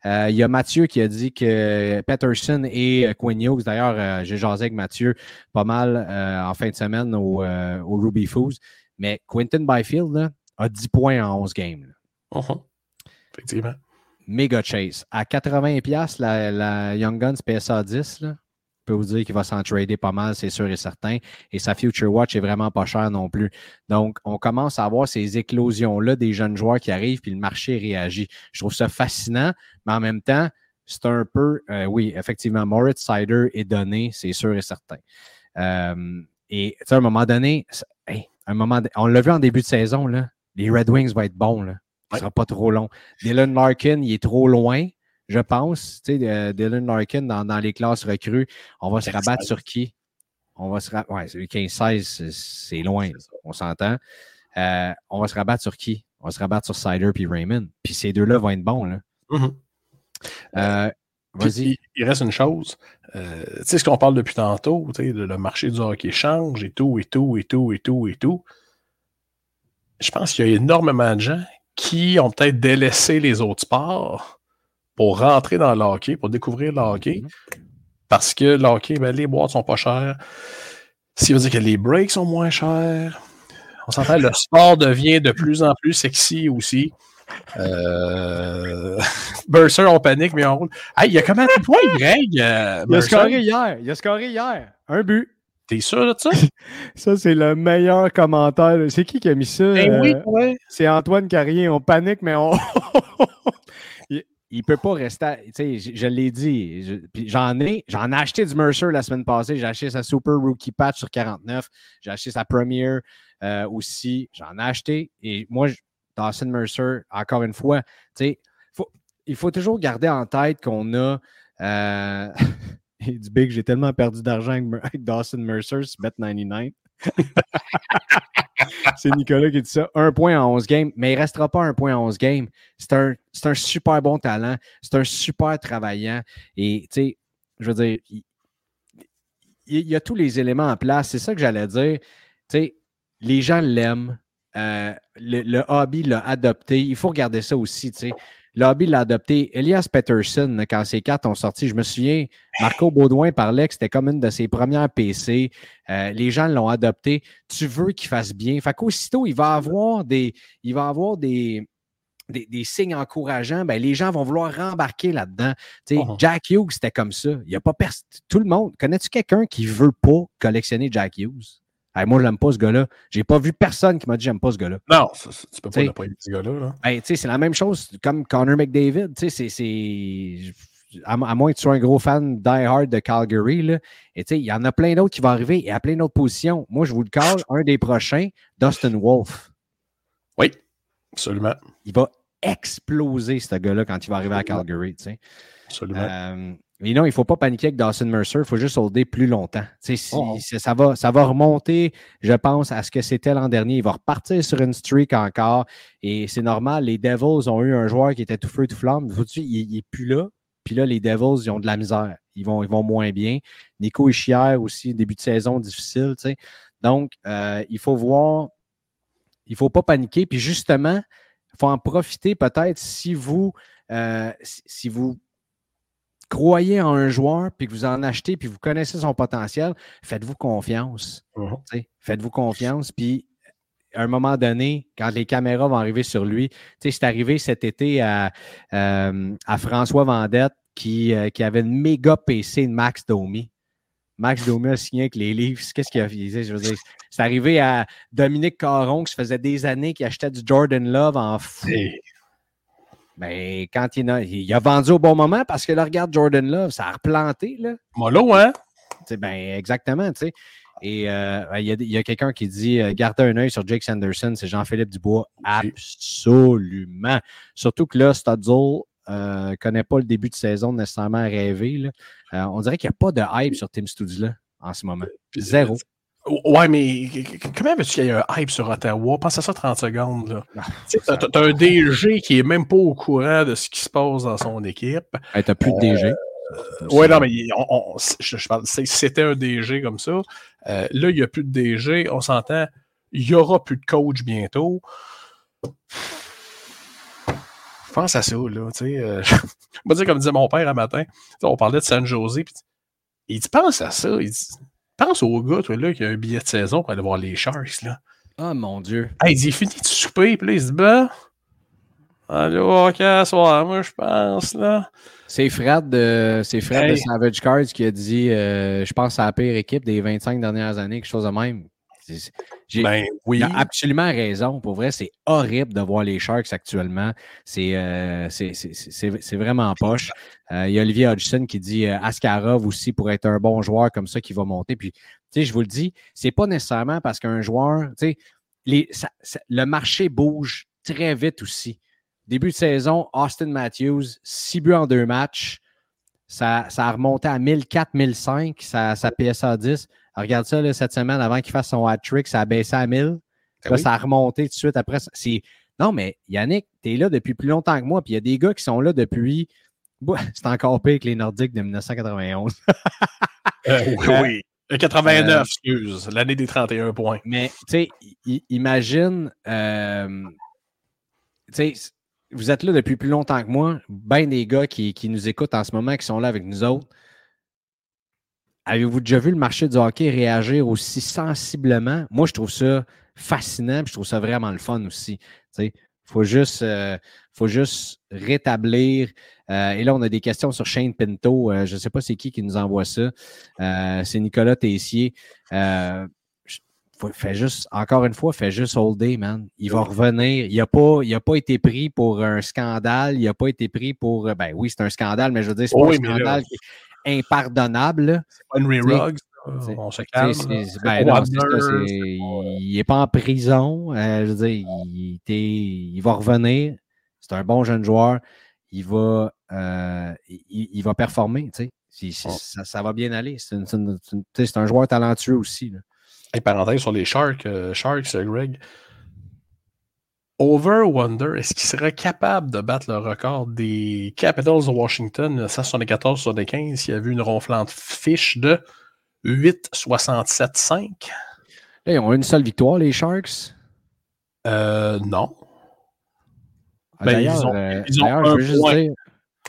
Euh, Il y a Mathieu qui a dit que Peterson et euh, Quinn Hughes, d'ailleurs, euh, j'ai jasé avec Mathieu pas mal en fin de semaine au, au Ruby Foods, mais Quentin Byfield là, a 10 points en 11 games. Mhm. Effectivement. Méga chase. À 80$, la, la Young Guns PSA 10, là, peux vous dire qu'il va s'en trader pas mal, c'est sûr et certain. Et sa Future Watch est vraiment pas chère non plus. Donc, on commence à avoir ces éclosions-là des jeunes joueurs qui arrivent, puis le marché réagit. Je trouve ça fascinant, mais en même temps, c'est un peu, euh, oui, effectivement, Moritz Sider est donné, c'est sûr et certain. Euh, et tu sais, à un moment donné, hey, un moment, on l'a vu en début de saison, là, les Red Wings vont être bons. Là. Ce Ouais. sera pas trop long. Dylan Larkin, il est trop loin, je pense. Tu sais, euh, Dylan Larkin, dans, dans les classes recrues, on va se 15-16. rabattre sur qui? On va se rabattre. Ouais, c'est 15-16, c'est- loin, on s'entend. Euh, on va se rabattre sur qui? On va se rabattre sur Sider puis Raymond. Puis ces deux-là vont être bons. Là. Mhm. Euh, Puis, Vas-y. Il, reste une chose. euh, tu sais, ce qu'on parle depuis tantôt, le, le marché du hockey change et tout, et tout, et tout, et tout, et tout. Je pense qu'il y a énormément de gens qui ont peut-être délaissé les autres sports pour rentrer dans le hockey, pour découvrir le hockey. Parce que le hockey, ben, les boîtes sont pas chères. Ce qui veut dire que les breaks sont moins chers. On s'entend, le sport devient de plus en plus sexy aussi. Euh... [laughs] Burser, on panique, mais on roule. Hey, il y a comment de points, Greg? euh, Il a scoré hier. Il a scoré hier. Un but. T'es sûr de ça? [laughs] Ça, c'est le meilleur commentaire. C'est qui qui a mis ça? Ben oui, Euh, ouais. C'est Antoine Carrier. On panique, mais on. [laughs] il, il peut pas rester. à- je, je l'ai dit. j'en ai, j'en ai acheté du Mercer la semaine passée. J'ai acheté sa Super Rookie Patch sur 49. J'ai acheté sa Premiere euh, aussi. J'en ai acheté. Et moi, Dawson Mercer, encore une fois, faut- il faut toujours garder en tête qu'on a. euh, [laughs] il dit Big, j'ai tellement perdu d'argent avec, avec Dawson Mercer sur Bet99. [laughs] C'est Nicolas qui dit ça. Un point en 11 games, mais il ne restera pas un point en 11 games. C'est un, un super bon talent. C'est un super travaillant. Et, tu sais, je veux dire, il, il y a tous les éléments en place. C'est ça que j'allais dire. Tu sais, les gens l'aiment. Euh, le, le hobby l'a adopté. Il faut regarder ça aussi. Tu sais. Lobby l'a adopté. Elias Peterson, quand ces cartes ont sorti, je me souviens, Marco Baudouin parlait que c'était comme une de ses premières PC. Euh, les gens l'ont adopté. Tu veux qu'il fasse bien. Fait qu'aussitôt, il va avoir des. Il va avoir des. Des, signes encourageants, ben, les gens vont vouloir rembarquer là-dedans. Uh-huh. Jack Hughes, c'était comme ça. Il y a pas Tout le monde. Connais-tu quelqu'un qui ne veut pas collectionner Jack Hughes? Moi, je n'aime pas ce gars-là. J'ai pas vu personne qui m'a dit j'aime pas ce gars-là. Non, tu peux pas ne pas aimer ce gars-là. Ben, c'est la même chose comme Connor McDavid. C'est. À, moins que tu sois un gros fan die-hard de Calgary, là, et il y en a plein d'autres qui vont arriver et à plein d'autres positions. Moi, je vous le cale, un des prochains, Dustin Wolf. Oui, absolument. Il va exploser, ce gars-là, quand il va arriver à Calgary. Absolument. Euh, mais non, il ne faut pas paniquer avec Dawson Mercer, il faut juste holder plus longtemps. Si, oh, ça, va, ça va remonter, je pense, à ce que c'était l'an dernier. Il va repartir sur une streak encore. Et c'est normal, les Devils ont eu un joueur qui était tout feu, tout flamme. Il n'est plus là. Puis là, les Devils, ils ont de la misère. Ils vont, ils vont moins bien. Nico Ischier aussi, début de saison difficile. Donc, euh, il faut voir, il ne faut pas paniquer. Puis justement, il faut en profiter peut-être si vous, euh, si vous croyez en un joueur, puis que vous en achetez, puis vous connaissez son potentiel, faites-vous confiance. Uh-huh. Faites-vous confiance, puis à un moment donné, quand les caméras vont arriver sur lui, c'est arrivé cet été à, euh, à François Vendette qui, euh, qui, avait une méga PC de Max Domi. Max Domi a signé avec les livres. Qu'est-ce qu'il a fait? Je veux dire, c'est arrivé à Dominique Caron qui se faisait des années qui achetait du Jordan Love en fou. Mais ben, quand il a, il a vendu au bon moment parce que là, regarde Jordan Love, ça a replanté. Là. Mollo, hein? Ben, exactement, tu sais. Et euh, il y a, quelqu'un qui dit euh, gardez un œil sur Jake Sanderson, c'est Jean-Philippe Dubois. Absolument. Surtout que là, Studzle ne euh, connaît pas le début de saison nécessairement rêvé. Là. on dirait qu'il n'y a pas de hype sur Tim Studzle en ce moment. Zéro. Ouais, mais comment veux-tu qu'il y ait un hype sur Ottawa? Pense à ça 30 secondes. Là. Ah, t'as, un DG qui est même pas au courant de ce qui se passe dans son équipe. Tu t'as plus de DG. Euh, oui, non, mais je, parle, c'était un DG comme ça. Euh, là, il n'y a plus de DG. On s'entend, il n'y aura plus de coach bientôt. Pense à ça, là. Tu sais, euh, [laughs] je dire, comme disait mon père un matin, on parlait de San Jose, il dit Pense à ça. Il dit Pense au gars, toi, là, qui a un billet de saison pour aller voir les Sharks, là. Oh mon Dieu. il dit fini de souper, puis là, il se bat. Allô, ok, soir, moi, je pense, là. C'est Fred de, c'est Fred de Savage Cards qui a dit euh, Je pense à la pire équipe des 25 dernières années, quelque chose de même. J'ai ben, oui. absolument raison. Pour vrai, c'est horrible de voir les Sharks actuellement. C'est euh, vraiment poche. Euh, il y a Olivier Hodgson qui dit euh, Askarov aussi pour être un bon joueur comme ça qui va monter. Puis, tu sais, je vous le dis, c'est pas nécessairement parce qu'un joueur, le marché bouge très vite aussi. Début de saison, Austin Matthews, 6 buts en deux matchs. Ça, ça a remonté à 1004-1005, sa, sa PSA 10 regarde ça là, cette semaine avant qu'il fasse son hat-trick, ça a baissé à 1000. Ben ça a remonté tout de suite après. Non, mais Yannick, tu es là depuis plus longtemps que moi, puis il y a des gars qui sont là depuis. [laughs] C'est encore pire que les Nordiques de 1991. [laughs] Euh, oui, oui. 89, euh, excuse, l'année des 31 points. Mais, tu sais, imagine, euh, tu sais, vous êtes là depuis plus longtemps que moi. Ben des gars qui, qui, nous écoutent en ce moment, qui sont là avec nous autres. Avez-vous déjà vu le marché du hockey réagir aussi sensiblement? Moi, je trouve ça fascinant, je trouve ça vraiment le fun aussi. Il faut juste, euh, faut juste rétablir. Euh, et là, on a des questions sur Shane Pinto. Euh, je ne sais pas c'est qui qui nous envoie ça. c'est Nicolas Tessier. fait juste, encore une fois, fait juste all day, man. Il va revenir. Il n'a pas, pas été pris pour un scandale. Il n'a pas été pris pour. Ben oui, c'est un scandale, mais je veux dire, c'est pas un scandale impardonnable. C'est pas Henry Ruggs. On se calme. Ben il n'est pas en prison. Euh, je veux dire, il, il va revenir. C'est un bon jeune joueur. Il va, euh, il, va performer. Ça, ça, va bien aller. C'est un joueur talentueux aussi. Là. Hey, parenthèse sur les Sharks, euh, Sharks, Greg. Over Wonder, est-ce qu'il serait capable de battre le record des Capitals de Washington 174-75 s'il y avait une ronflante fiche de 8-67-5? Ils ont une seule victoire, les Sharks? Euh, non. Ah, Ben, D'ailleurs, ils ont- euh, ils ont d'ailleurs, un je, veux juste dire,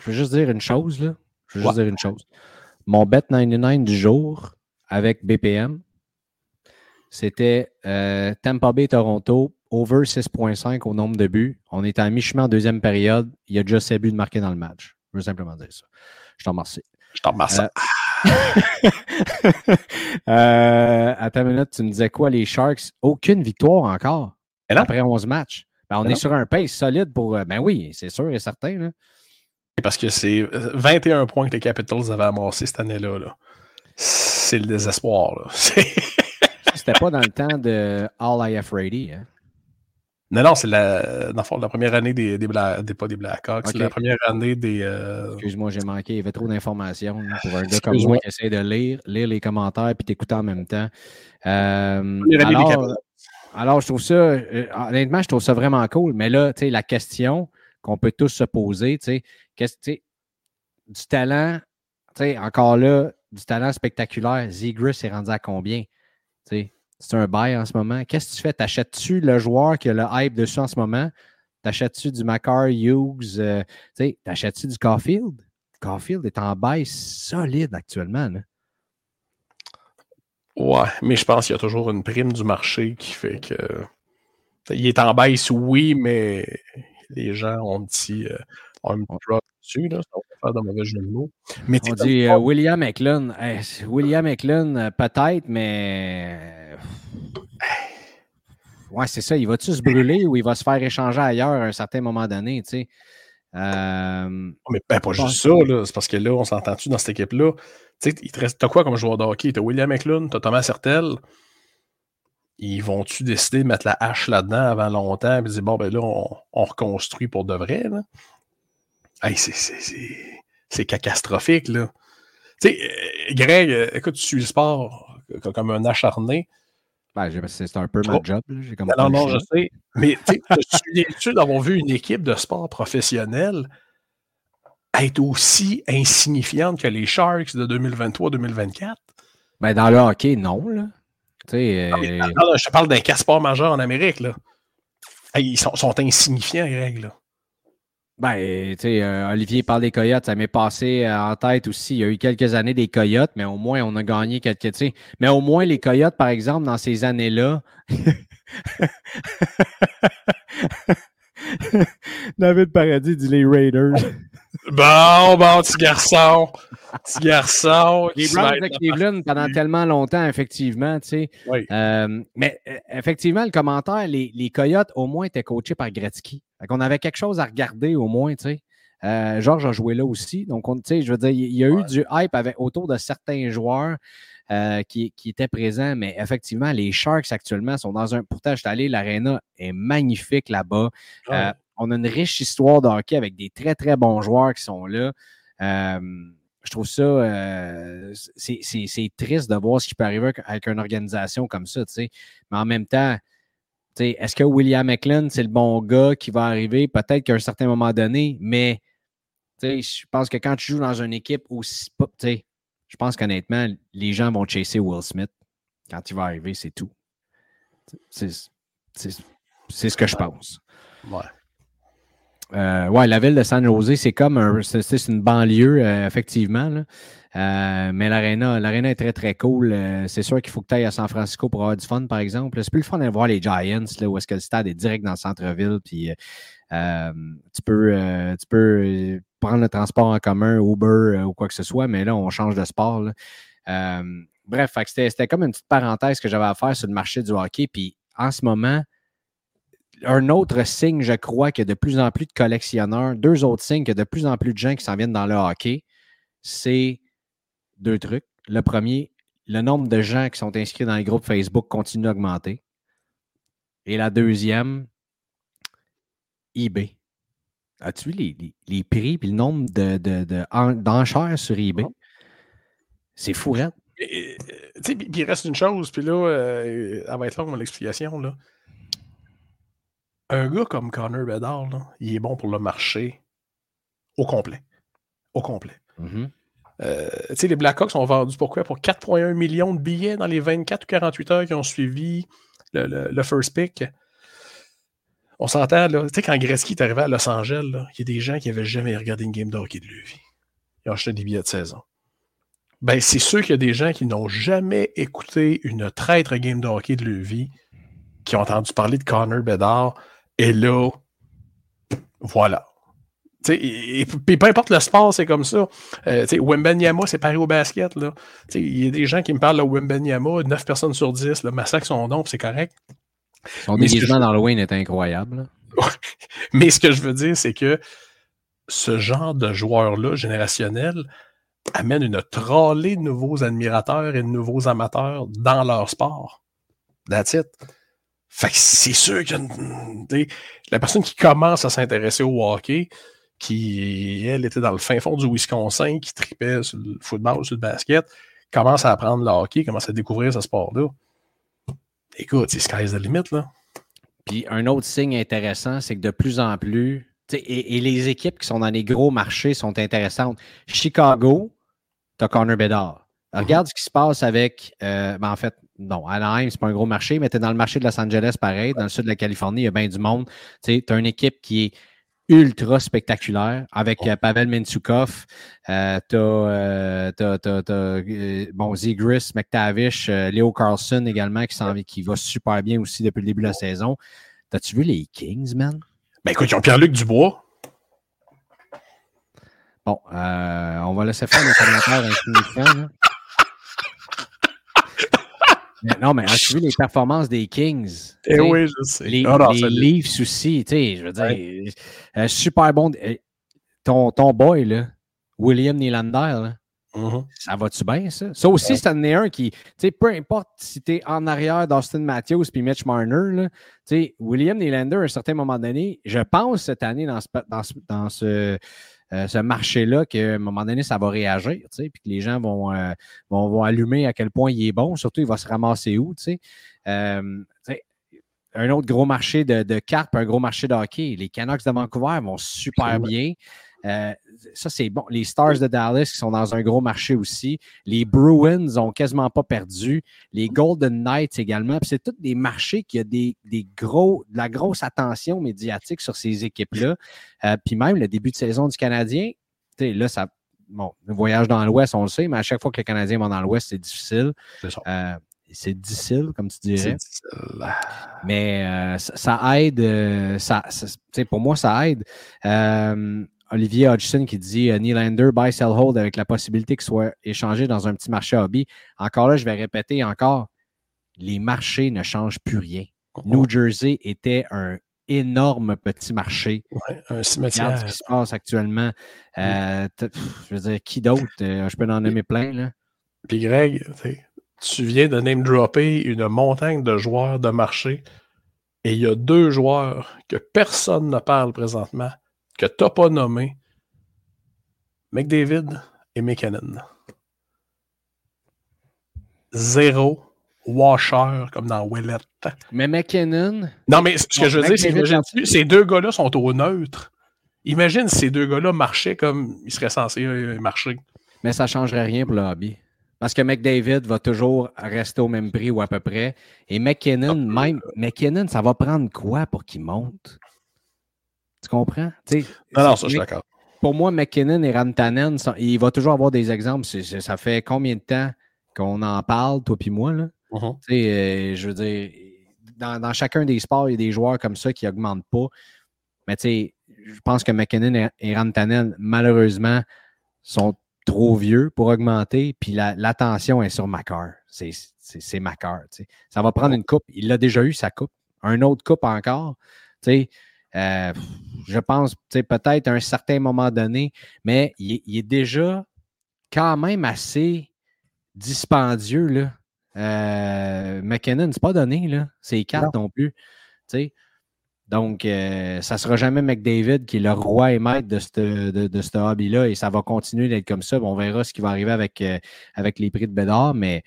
je veux juste dire une chose. Là. Je veux juste dire une chose. Mon bet 99 du jour avec BPM, c'était euh, Tampa Bay Toronto, over 6.5 au nombre de buts. On est à mi-chemin en deuxième période. Il y a déjà 7 buts de marqués dans le match. Je veux simplement dire ça. Je t'en remercie. Je t'en remercie. Euh, [laughs] attends une minute, tu me disais quoi, les Sharks? Aucune victoire encore non. après 11 matchs. Ben, on Mais est sur un pace solide pour. euh, Ben oui, c'est sûr et certain. Là. Parce que c'est euh, 21 points que les Capitals avaient amassés cette année-là. là. C'est le désespoir. [laughs] C'était pas dans le temps de All IF Ready. Hein? Non, non, c'est la, dans le fond, la première année des, des, Bla- des- pas des Blackhawks, c'est la première année des. euh, Excuse-moi, j'ai manqué. Il y avait trop d'informations pour un gars comme moi qui essaie de lire, lire les commentaires puis t'écouter en même temps. Euh, alors, alors, je trouve ça, euh, honnêtement, je trouve ça vraiment cool. Mais là, tu sais, la question qu'on peut tous se poser, tu sais, qu'est-ce tu sais, du talent, tu sais, encore là, du talent spectaculaire, Zegris est rendu à combien? Tu sais, c'est un bail en ce moment. Qu'est-ce que tu fais? T'achètes-tu le joueur qui a le hype dessus en ce moment? T'achètes-tu du Macar Hughes? euh, t'achètes-tu du Caulfield? Caulfield est en bail solide actuellement. là. Ouais, mais je pense qu'il y a toujours une prime du marché qui fait que. Il est en baisse, oui, mais les gens ont un petit, euh, petit drop dessus, là, faire de mauvais jeu de mots. Mais On dit euh, William Eklund. William Eklund, euh, peut-être, mais. Ouais, c'est ça. Il va-tu se brûler ou il va se faire échanger ailleurs à un certain moment donné, tu sais? Euh, mais ben, pas juste ça. C'est parce que là, on s'entend-tu dans cette équipe-là? Tu sais. T'as quoi comme joueur de hockey? T'as William McLean, t'as Thomas Sertel. Ils vont-tu décider de mettre la hache là-dedans avant longtemps et dire bon ben là, on, on reconstruit pour de vrai, là? Hey, c'est- catastrophique, là. Tu sais, euh, Greg, euh, écoute, tu suis le sport co- comme un acharné. ben, c'est un peu ma Oh. job. comme Non, non, je sais. Mais tu souviens-tu [laughs] d'avoir vu une équipe de sport professionnel être aussi insignifiante que les Sharks de 2023-2024? Ben, dans le hockey, non. Là. Non, mais- euh, non, non, je te parle d'un casse-sport majeur en Amérique. Là. Hey, ils sont, sont insignifiants, Greg. Là. Ben, tu sais, euh, Olivier parle des Coyotes, ça m'est passé euh, en tête aussi. Il y a eu quelques années des Coyotes, mais au moins, on a gagné quelques, tu sais. Mais au moins, les Coyotes, par exemple, dans ces années-là. [laughs] David Paradis dit les Raiders. Bon, bon, petit garçon. Petit garçon. Les Browns de Cleveland pendant tellement longtemps, effectivement, tu sais. Oui. Euh, mais effectivement, le commentaire, les, les Coyotes, au moins, étaient coachés par Gretzky. Qu'on avait quelque chose à regarder, au moins, tu sais. Euh, Georges a joué là aussi. Donc, on- tu sais, je veux dire, il y a eu du hype avec, autour de certains joueurs euh, qui, qui étaient présents, mais effectivement, les Sharks actuellement sont dans un. Pourtant, je suis allé, l'aréna est magnifique là-bas. Euh, on a une riche histoire de hockey avec des très, très bons joueurs qui sont là. Je trouve ça, c'est triste de voir ce qui peut arriver avec une organisation comme ça, tu sais. Mais en même temps, est-ce que William McLean, c'est le bon gars qui va arriver? Peut-être qu'à un certain moment donné, mais je pense que quand tu joues dans une équipe aussi, je pense qu'honnêtement, les gens vont chasser Will Smith quand il va arriver, c'est tout. C'est ce que je pense. Ouais. Euh, ouais, la ville de San Jose, c'est comme un, une banlieue, euh, effectivement. là. Euh, mais l'aréna est très, très cool. Euh, c'est sûr qu'il faut que tu ailles à San Francisco pour avoir du fun, par exemple. C'est plus le fun d'aller voir les Giants, là, où est-ce que le stade est direct dans le centre-ville. Puis euh, tu peux, tu peux prendre le transport en commun, Uber ou quoi que ce soit, mais là, on change de sport. bref, c'était comme une petite parenthèse que j'avais à faire sur le marché du hockey. Puis en ce moment, un autre signe, je crois, qu'il y a de plus en plus de collectionneurs, deux autres signes qu'il y a de plus en plus de gens qui s'en viennent dans le hockey, c'est deux trucs. Le premier, le nombre de gens qui sont inscrits dans les groupes Facebook continue d'augmenter. Et la deuxième, eBay. As-tu vu les, les- les prix et le nombre de, de- de- d'enchères sur eBay? C'est fou, raide. Puis il reste une chose, puis là, euh, elle va être longue, mon explication. Là. Un gars comme Connor Bedard, là, il est bon pour le marché au complet. Au complet. Mhm. Euh, les Blackhawks ont vendu pourquoi? Pour 4,1 millions de billets dans les 24 ou 48 heures qui ont suivi le first pick. on s'entend, là. Tu sais, quand Gretzky est arrivé à Los Angeles, il y a des gens qui n'avaient jamais regardé une game de hockey de leur vie. Ils ont acheté des billets de saison. Ben, c'est sûr qu'il y a des gens qui n'ont jamais écouté une traître game de hockey de leur vie, qui ont entendu parler de Connor Bedard, et là, voilà. Et, puis peu importe le sport, c'est comme ça. Euh, Wembenyama, c'est pareil au basket. Il y a des gens qui me parlent de Wembenyama, 9 personnes sur 10, le massacre son nom, c'est correct. Son déguisement dans le Wayne est incroyable. [laughs] Mais ce que je veux dire, c'est que ce genre de joueur-là, générationnel, amène une trollée de nouveaux admirateurs et de nouveaux amateurs dans leur sport. That's it. Fait que c'est sûr que la personne qui commence à s'intéresser au hockey, qui, elle, était dans le fin fond du Wisconsin, qui tripait sur le football, sur le basket, commence à apprendre le hockey, commence à découvrir ce sport-là. Écoute, c'est sky's the limit, là. Puis un autre signe intéressant, c'est que de plus en plus, et, les équipes qui sont dans les gros marchés sont intéressantes. Chicago, tu as Connor Bedard. Mhm. Regarde ce qui se passe avec, euh, ben, en fait, non, Anaheim, c'est pas un gros marché, mais tu es dans le marché de Los Angeles, pareil, dans le sud de la Californie, il y a bien du monde. Tu as une équipe qui est ultra spectaculaire avec euh, Pavel Mensukov. Euh, tu as, euh, bon, Zigris, McTavish, Leo Carlson également qui, qui va super bien aussi depuis le début de la saison. T'as-tu vu les Kings, man? Ben écoute, ils ont Pierre-Luc Dubois. Bon, on va laisser faire les commentaires non, mais as-tu vu les performances des Kings? Eh oui, je sais. Les, les Leafs aussi, tu sais, je veux dire, euh, super bon. Euh, ton, ton boy, là, William Nylander, là, mm-hmm. ça va-tu bien, ça? Ça aussi, c'est un un qui, tu sais, peu importe si tu es en arrière d'Austin Matthews puis Mitch Marner, tu sais, William Nylander, à un certain moment donné, je pense cette année dans ce, dans ce, dans ce euh, ce marché-là qu'à un moment donné, ça va réagir, tu sais, puis que les gens vont, euh, vont, vont, allumer à quel point il est bon, surtout il va se ramasser où, tu sais. Euh, un autre gros marché de, de cartes, un gros marché de hockey. Les Canucks de Vancouver vont super bien. Euh, ça, c'est bon. Les Stars de Dallas qui sont dans un gros marché aussi. Les Bruins ont quasiment pas perdu. Les Golden Knights également. Puis c'est tous des marchés qui ont des, des, gros, de la grosse attention médiatique sur ces équipes-là. Euh, puis même le début de saison du Canadien, là, ça. Bon, le voyage dans l'Ouest, on le sait, mais à chaque fois que les Canadiens vont dans l'Ouest, c'est difficile. C'est euh, difficile, comme tu dirais. Mais ça, aide. Ça, pour moi, ça aide. Olivier Hodgson qui dit euh, Nylander, buy, sell, hold avec la possibilité qu'il soit échangé dans un petit marché hobby. Encore là, je vais répéter encore, les marchés ne changent plus rien. New Jersey était un énorme petit marché. Ouais, un cimetière. Regarde ce qui se passe actuellement. Euh, je veux dire, qui d'autre? Euh, je peux en nommer plein. Là? Puis Greg, tu viens de name dropper une montagne de joueurs de marché et il y a deux joueurs que personne ne parle présentement que tu n'as pas nommé McDavid et McKinnon. Zéro washer comme dans Willett. Mais McKinnon? Non, mais ce que je veux dire, c'est que ces deux gars-là sont au neutre. Imagine si ces deux gars-là marchaient comme ils seraient censés euh, marcher. Mais ça ne changerait rien pour le hobby. Parce que McDavid va toujours rester au même prix ou à peu près. Et McKinnon, même, McKinnon, ça va prendre quoi pour qu'il monte? Tu comprends? non, non, ça, je suis d'accord. Pour moi, McKinnon et Rantanen, il va toujours avoir des exemples. ça fait combien de temps qu'on en parle, toi et moi? Là? Uh-huh. Euh, je veux dire, dans, chacun des sports, il y a des joueurs comme ça qui n'augmentent pas. Mais je pense que McKinnon et, Rantanen, malheureusement, sont trop vieux pour augmenter. Puis l'attention est sur Macar. C'est Macar. Ça va prendre une coupe. Il a déjà eu sa coupe. Un autre coupe encore. sais euh, je pense peut-être à un certain moment donné, mais il, est déjà quand même assez dispendieux. Là. Euh, McKinnon, c'est pas donné, là. C'est quatre non. plus. Donc, euh, ça ne sera jamais McDavid qui est le roi et maître de ce de, hobby-là et ça va continuer d'être comme ça. on verra ce qui va arriver avec, avec les prix de Bédard, mais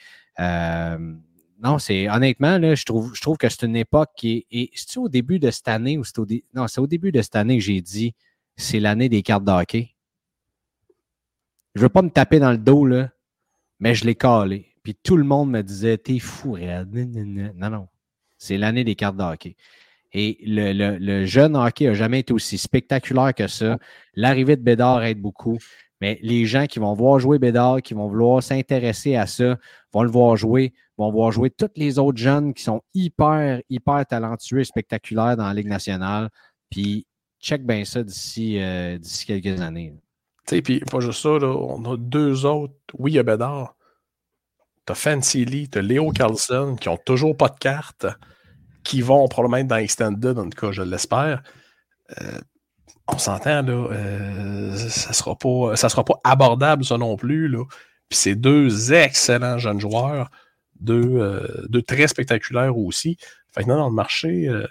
non, c'est honnêtement, je, trouve, que c'est une époque qui est. c'est au début de cette année c'est au, début de cette année que j'ai dit c'est l'année des cartes de hockey. Je ne veux pas me taper dans le dos, mais je l'ai calé. Puis tout le monde me disait T'es fou, Red. Non, non. C'est l'année des cartes de hockey. Et le, le- le jeune hockey n'a jamais été aussi spectaculaire que ça. L'arrivée de Bédard aide beaucoup. Mais les gens qui vont voir jouer Bédard, qui vont vouloir s'intéresser à ça, vont le voir jouer, vont voir jouer tous les autres jeunes qui sont hyper, hyper talentueux et spectaculaires dans la Ligue nationale. Puis, check bien ça d'ici euh, d'ici quelques années. Tu sais, puis pas juste ça, là, on a deux autres. Oui, il y a Bédard. T'as Fancy Lee, t'as Léo Carlson, qui ont toujours pas de carte, qui vont probablement être dans Extended, en tout cas, je l'espère. Euh, on s'entend, là, euh, ça sera pas, ça sera pas abordable, ça non plus, là. Puis c'est deux excellents jeunes joueurs, deux, euh, deux très spectaculaires aussi. Fait que non, dans le marché, euh,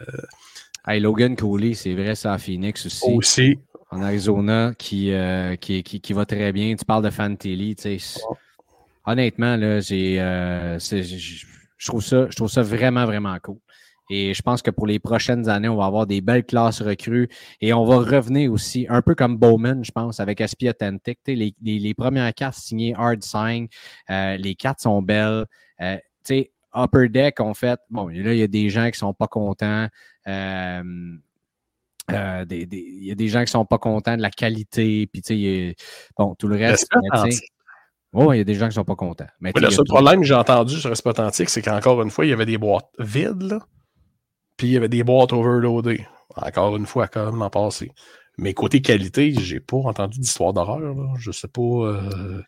Hey, Logan Cooley, c'est vrai, ça à Phoenix aussi. aussi, en Arizona qui, euh, qui, qui, qui va très bien. Tu parles de Fantilli, tu sais. c'est- Honnêtement, là, j'ai, je trouve ça, je trouve ça vraiment, vraiment cool. Et je pense que pour les prochaines années, on va avoir des belles classes recrues et on va revenir aussi, un peu comme Bowman, je pense, avec SP Authentic. Les, les, les premières cartes signées Hard Sign, euh, les cartes sont belles. Euh, tu sais, Upper Deck, en fait, bon, là, il y a des gens qui sont pas contents. Euh, euh, des- des- Il y a des gens qui sont pas contents de la qualité, puis tu sais, bon, tout le reste. Ouais, il y a des gens qui sont pas contents. Mais Oui, le seul problème que j'ai entendu sur Respect Authentique, c'est qu'encore une fois, il y avait des boîtes vides, là. Puis il y avait des boîtes overloadées. Encore une fois, comme l'an passé. Mais côté qualité, j'ai pas entendu d'histoire d'horreur. Je sais pas. euh,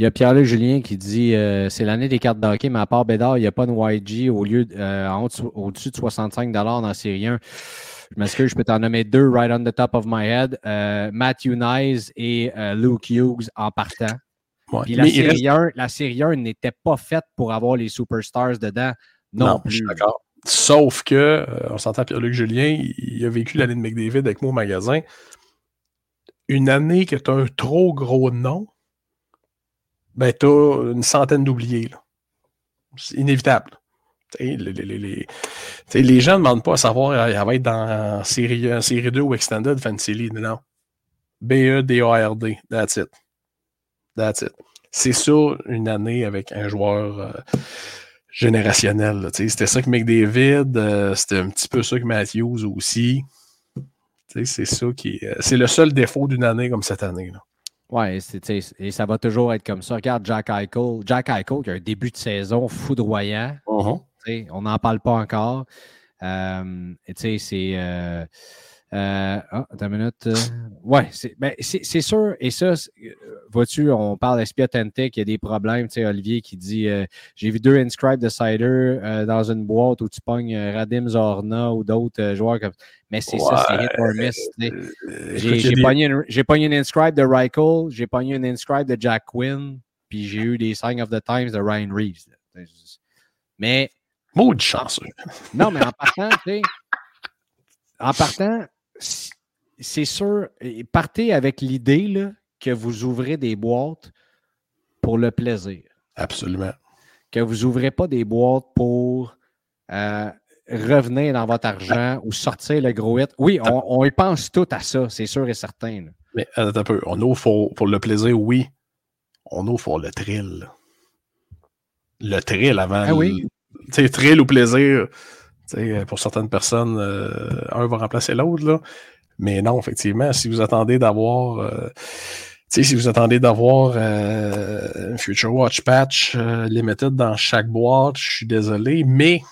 Il y a Pierre-Luc Julien qui dit euh, c'est l'année des cartes d'hockey, mais à part Bédard, il n'y a pas de YG au lieu de- euh, au-dessus de 65 dans la série 1. Je m'excuse, je peux t'en nommer deux right on the top of my head. Euh, Matthew Nyes et Luke Hughes en partant. ouais. Puis la Mais il reste- série, 1, la série 1 n'était pas faite pour avoir les superstars dedans non, Non, je plus. suis d'accord. Sauf que, on s'entend Pierre-Luc Julien, il, il a vécu l'année de McDavid avec moi au magasin. Une année que tu as un trop gros nom, ben tu as une centaine d'oubliés. C'est inévitable. Les, les- les- les- gens ne demandent pas à savoir euh, elle va être dans série, euh, série 2 ou Extended Fantasy. Non. BE, D-A-R-D. That's it. That's it. C'est ça, une année avec un joueur euh, générationnel. C'était ça que McDavid, euh, c'était un petit peu ça que Matthews aussi. C'est ça qui euh, c'est le seul défaut d'une année comme cette année. Là. Sais, et ça va toujours être comme ça. Regarde Jack Eichel. Jack Eichel qui a un début de saison foudroyant. Sais, on n'en parle pas encore. Euh, et tu sais, c'est. Euh, euh, ah, attends une minute. euh, ouais, c'est ben, c'est- sûr. Et ça, euh, vois-tu, on parle d'Espia Tentec, il y a des problèmes. Tu sais, Olivier qui dit euh, J'ai vu deux Inscribed Decider euh, dans une boîte où tu pognes Radim Zorna ou d'autres joueurs comme. Mais c'est ça, c'est hit or miss. J'ai des- pogné, pogné une inscribe de Reichel, j'ai pogné une inscribe de Jack Quinn, puis j'ai eu des Sign of the Times de Ryan Reeves. là. Mais Maudit chanceux. non, mais en partant, tu sais, en partant, c'est sûr, partez avec l'idée que vous ouvrez des boîtes pour le plaisir, Absolument. que vous ouvrez pas des boîtes pour euh, revenir dans votre argent ou sortir le gros hit. Oui, on, on y pense tout à ça, c'est sûr et certain. là. Mais attends un peu. On ouvre pour, pour le plaisir, oui. On ouvre pour le thrill. Le thrill avant. Ah oui. Tu sais, thrill ou plaisir. Sais, pour certaines personnes, euh, un va remplacer l'autre. Mais non, effectivement, si vous attendez d'avoir. euh, si vous attendez d'avoir euh, un Future Watch Patch euh, limited dans chaque boîte, je suis désolé, mais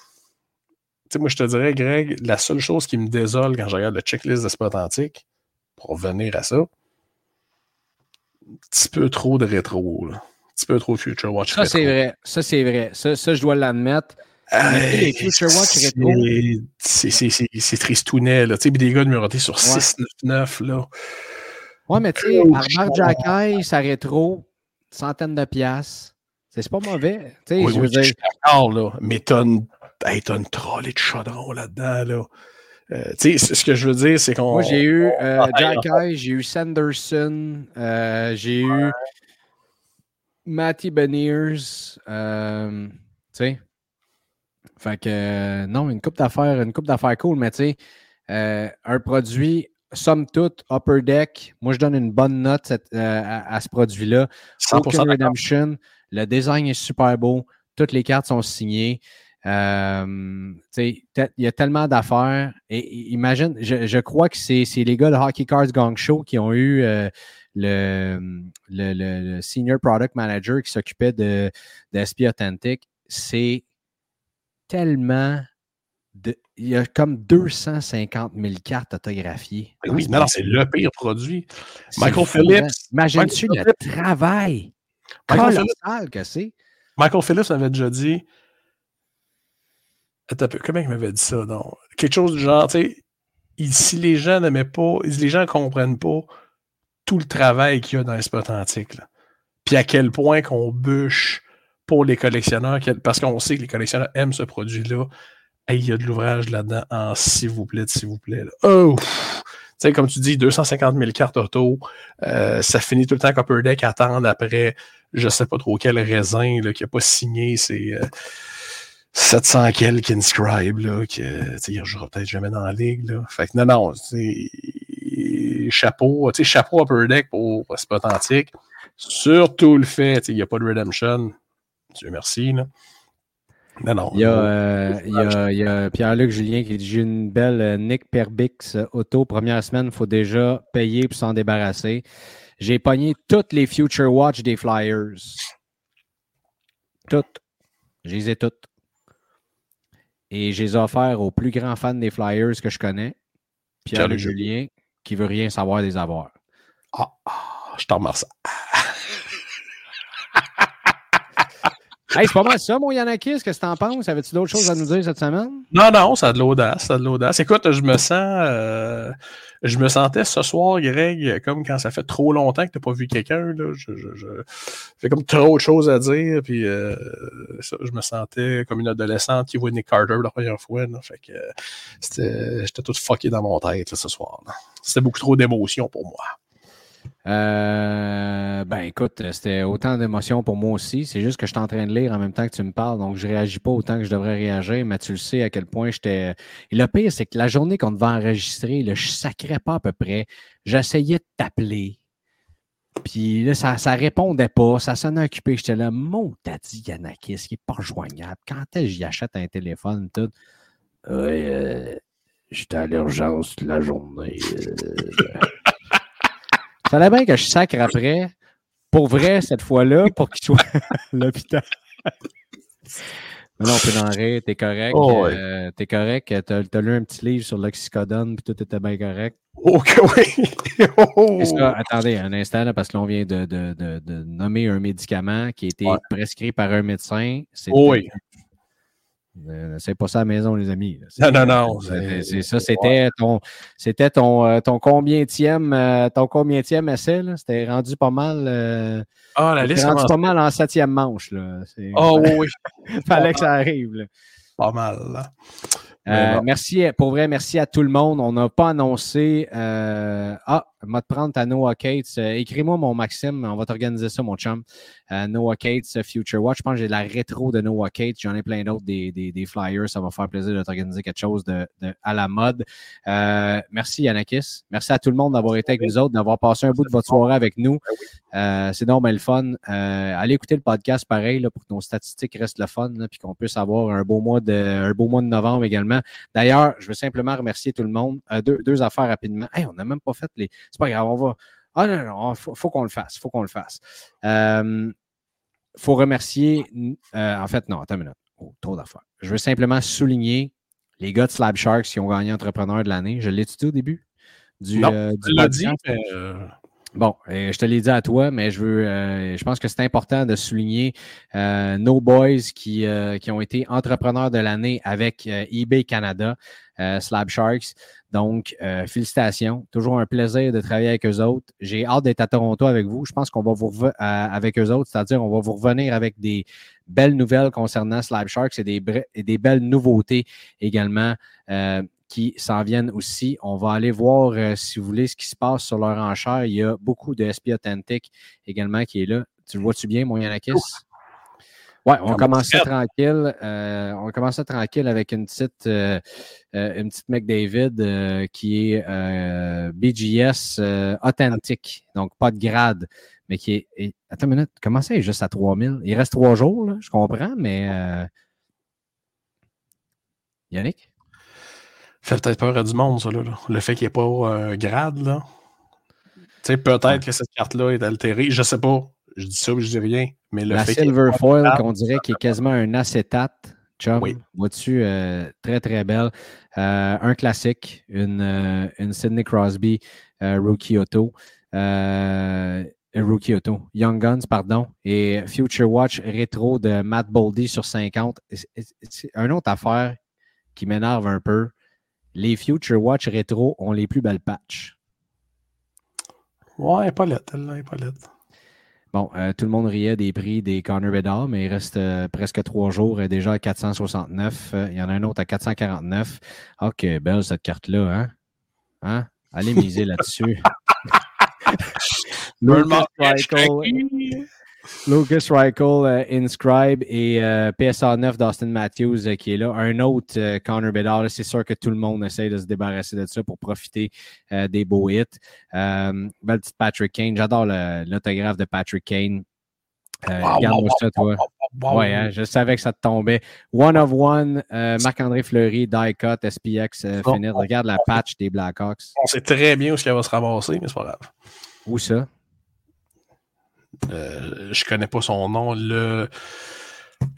moi, je te dirais, Greg, la seule chose qui me désole quand je regarde le checklist de Spot Antique, pour revenir à ça, un petit peu trop de rétro, là. Un petit peu trop Future Watch Ça, c'est vrai. Ça, c'est vrai. Ça, ça, je dois l'admettre. Watch c'est- tristounet, là. Tu sais, des gars numérotés sur Ouais. 699, là. Ouais, mais tu sais, Oh, Arbor Jacky, ça rétro, centaine de piastres. C'est pas mauvais. Tu sais, Oui, je oui, veux dire, d'accord, là. Mais t'as une, hey, t'as une trolley de chaudron là-dedans, là. Euh, tu sais, ce que je veux dire, c'est qu'on. moi, j'ai eu euh, Jacky, j'ai eu Sanderson, euh, j'ai eu Matty Beniers. euh, tu sais. Fait que, euh, non, une coupe d'affaires, une coupe d'affaires cool, mais tu sais, euh, un produit, somme toute, Upper Deck, moi, je donne une bonne note cette- euh, à, à ce produit-là. 100% Token d'accord. Redemption, le design est super beau, toutes les cartes sont signées. Il y a tellement d'affaires. Et, imagine, je, crois que c'est les gars de Hockey Cards Gang Show qui ont eu le, le, Senior Product Manager qui s'occupait de, de Authentic. C'est tellement il y a comme 250 000 cartes autographiées. Ben oui, non, c'est le pire produit. Michael Phillips. Imagine-tu le travail colossal que c'est. Michael Phillips avait déjà dit. Comment il m'avait dit ça? Non? Quelque chose du genre, tu sais, si les gens n'aimaient pas, les gens ne comprennent pas tout le travail qu'il y a dans l'esprit authentique, là. puis à quel point qu'on bûche pour les collectionneurs, parce qu'on sait que les collectionneurs aiment ce produit-là il y a de l'ouvrage là-dedans en s'il vous plaît, s'il vous plaît. Oh! Comme tu dis, 250 000 cartes auto, euh, ça finit tout le temps qu'Upper Deck attendre après je sais pas trop quel raisin qui n'a pas signé euh, 700 quelques inscribe, là, qui il jouera peut-être jamais dans la ligue. Là. Fait que non, non, chapeau, chapeau Upper Deck pour, c'est pas authentique. Surtout le fait, il n'y a pas de redemption. Dieu merci. Là. Non, Il y a, euh, Pierre-Luc Julien qui dit J'ai une belle euh, Nick Perbix euh, auto. Première semaine, il faut déjà payer pour s'en débarrasser. J'ai pogné toutes les Future Watch des Flyers. Toutes. Je les ai toutes. Et je les ai offertes aux plus grands fans des Flyers que je connais. Pierre-Luc Julien, qui veut rien savoir des avoirs. Ah, ah je t'en remercie. Hey, c'est pas mal ça, mon Yanakis. Qu'est-ce que t'en penses? Avais-tu d'autres choses à nous dire cette semaine? Non, non, ça a de l'audace. Ça a de l'audace. Écoute, je me sens. Euh, je me sentais ce soir, Greg, comme quand ça fait trop longtemps que t'as pas vu quelqu'un. Là. Je, comme trop de choses à dire. Puis euh, je me sentais comme une adolescente qui voit Nick Carter la première fois. Là. Fait que j'étais tout fucké dans mon tête ce soir. C'était beaucoup trop d'émotions pour moi. Euh, ben écoute, c'était autant d'émotions pour moi aussi. C'est juste que je suis en train de lire en même temps que tu me parles, donc je réagis pas autant que je devrais réagir, mais tu le sais à quel point j'étais. Et le pire, c'est que la journée qu'on devait enregistrer, là, je sacrais pas à peu près. J'essayais de t'appeler. Puis là, ça, ça répondait pas, ça sonnait occupé. J'étais là, mon t'as dit Yanakis, qui est pas joignable. Quand est-ce que j'y achète un téléphone, tout? Euh, j'étais à l'urgence la journée. Euh. [laughs] Fallait bien que je sacre après, pour vrai, cette fois-là, pour qu'il soit [laughs] à l'hôpital. Non, on peut en rire, t'es correct. Oh, euh, t'es correct. T'as as lu un petit livre sur l'oxycodone, puis tout était bien correct. Ok, oui. [laughs] oh. attendez un instant, parce que l'on vient de, de, de, nommer un médicament qui a été prescrit par un médecin. Oui. Euh, c'est pas ça à la maison, les amis. Non, non, non. C'est ça, c'était ton, c'était ton, euh, ton combienième, euh, ton combienième essai. C'était rendu pas mal. ah, la liste. rendu pas mal en septième manche. Là. Oh oui. [laughs] Fallait que ça arrive. Pas mal. Là. Euh, merci, pour vrai, merci à tout le monde. On n'a pas annoncé. Euh, ah, te prendre ta Noah Cates. Euh, écris-moi, mon Maxime. On va t'organiser ça, mon chum. Noah Cates, Future Watch. Je pense que j'ai la rétro de Noah Cates. J'en ai plein d'autres des, des, flyers. Ça va faire plaisir de t'organiser quelque chose de, à la mode. merci, Yanakis. Merci à tout le monde d'avoir été avec nous autres, d'avoir passé un bout de votre soirée avec nous. C'est normal le fun. allez écouter le podcast pareil là, pour que nos statistiques restent le fun, puis qu'on puisse avoir un beau mois de, un beau mois de novembre également. D'ailleurs, je veux simplement remercier tout le monde. Euh, deux, affaires rapidement. on n'a même pas fait les. C'est pas grave, on va. Ah non, non, faut, qu'on le fasse. faut qu'on le fasse. Il euh, faut remercier. Euh, en fait, non, attends une minute. Oh, trop d'affaires. Je veux simplement souligner les gars de Slab Sharks qui ont gagné entrepreneur de l'année. Je l'ai dit au début? Du, non, dit, Bon, je te l'ai dit à toi, mais je veux, je pense que c'est important de souligner nos boys qui, qui ont été entrepreneurs de l'année avec eBay Canada, Slab Sharks. Donc, félicitations. Toujours un plaisir de travailler avec eux autres. J'ai hâte d'être à Toronto avec vous. Je pense qu'on va vous avec eux autres, c'est-à-dire on va vous revenir avec des belles nouvelles concernant Slab Sharks et des, et des belles nouveautés également qui s'en viennent aussi. On va aller voir, euh, si vous voulez, ce qui se passe sur leur enchère. Il y a beaucoup de SP Authentic également qui est là. Tu le vois-tu bien, mon Yanakis? Oui, on commence tranquille. Euh, on commence tranquille avec une petite, euh, une petite McDavid qui est BGS authentique, donc pas de grade, mais qui est. attends une minute, comment ça est juste à 3000? Il reste trois jours, là, je comprends, mais Yannick? Fait peut-être peur à du monde, ça, là. Le fait qu'il n'y ait pas un grade, là. Tu sais, peut-être Ouais. que cette carte-là est altérée. Je sais pas. Je dis ça ou je dis rien. Mais le La fait Silver Foil, qu'on dirait qu'il est quasiment un acétate. Chum, Oui. vois-tu, euh, très très belle. Euh, un classique, une, euh, une Sidney Crosby euh, Rookie Auto. Euh, euh, Rookie Auto, Young Guns, pardon, et Future Watch rétro de Matt Boldy sur 50. C'est- C'est une autre affaire qui m'énerve un peu. Les Future Watch rétro ont les plus belles patchs. Ouais, elle est pas lettre, elle, est pas lettre. Bon, euh, tout le monde riait des prix des Connor Bedard, mais il reste euh, presque trois jours, euh, déjà à 469. Euh, il y en a un autre à 449. Ok, belle cette carte-là, hein? Hein? Allez miser là-dessus. [laughs] Lucas Reichel, Lucas Reichel, euh, Inscribe et euh, PSA 9 d'Austin Matthews euh, qui est là. Un autre Connor Bedard. C'est sûr que tout le monde essaie de se débarrasser de ça pour profiter des beaux hits. Belle petite Patrick Kane. J'adore l'autographe de Patrick Kane. Wow, Regarde-moi wow, ça, toi. Wow. Ouais, hein, je savais que ça te tombait. One of One, Marc-André Fleury, Die Cut, SPX. Finite. Regarde la patch des Blackhawks. On sait très bien où ce qu'elle va se ramasser, mais c'est pas grave. Où ça? Euh, je connais pas son nom. Le,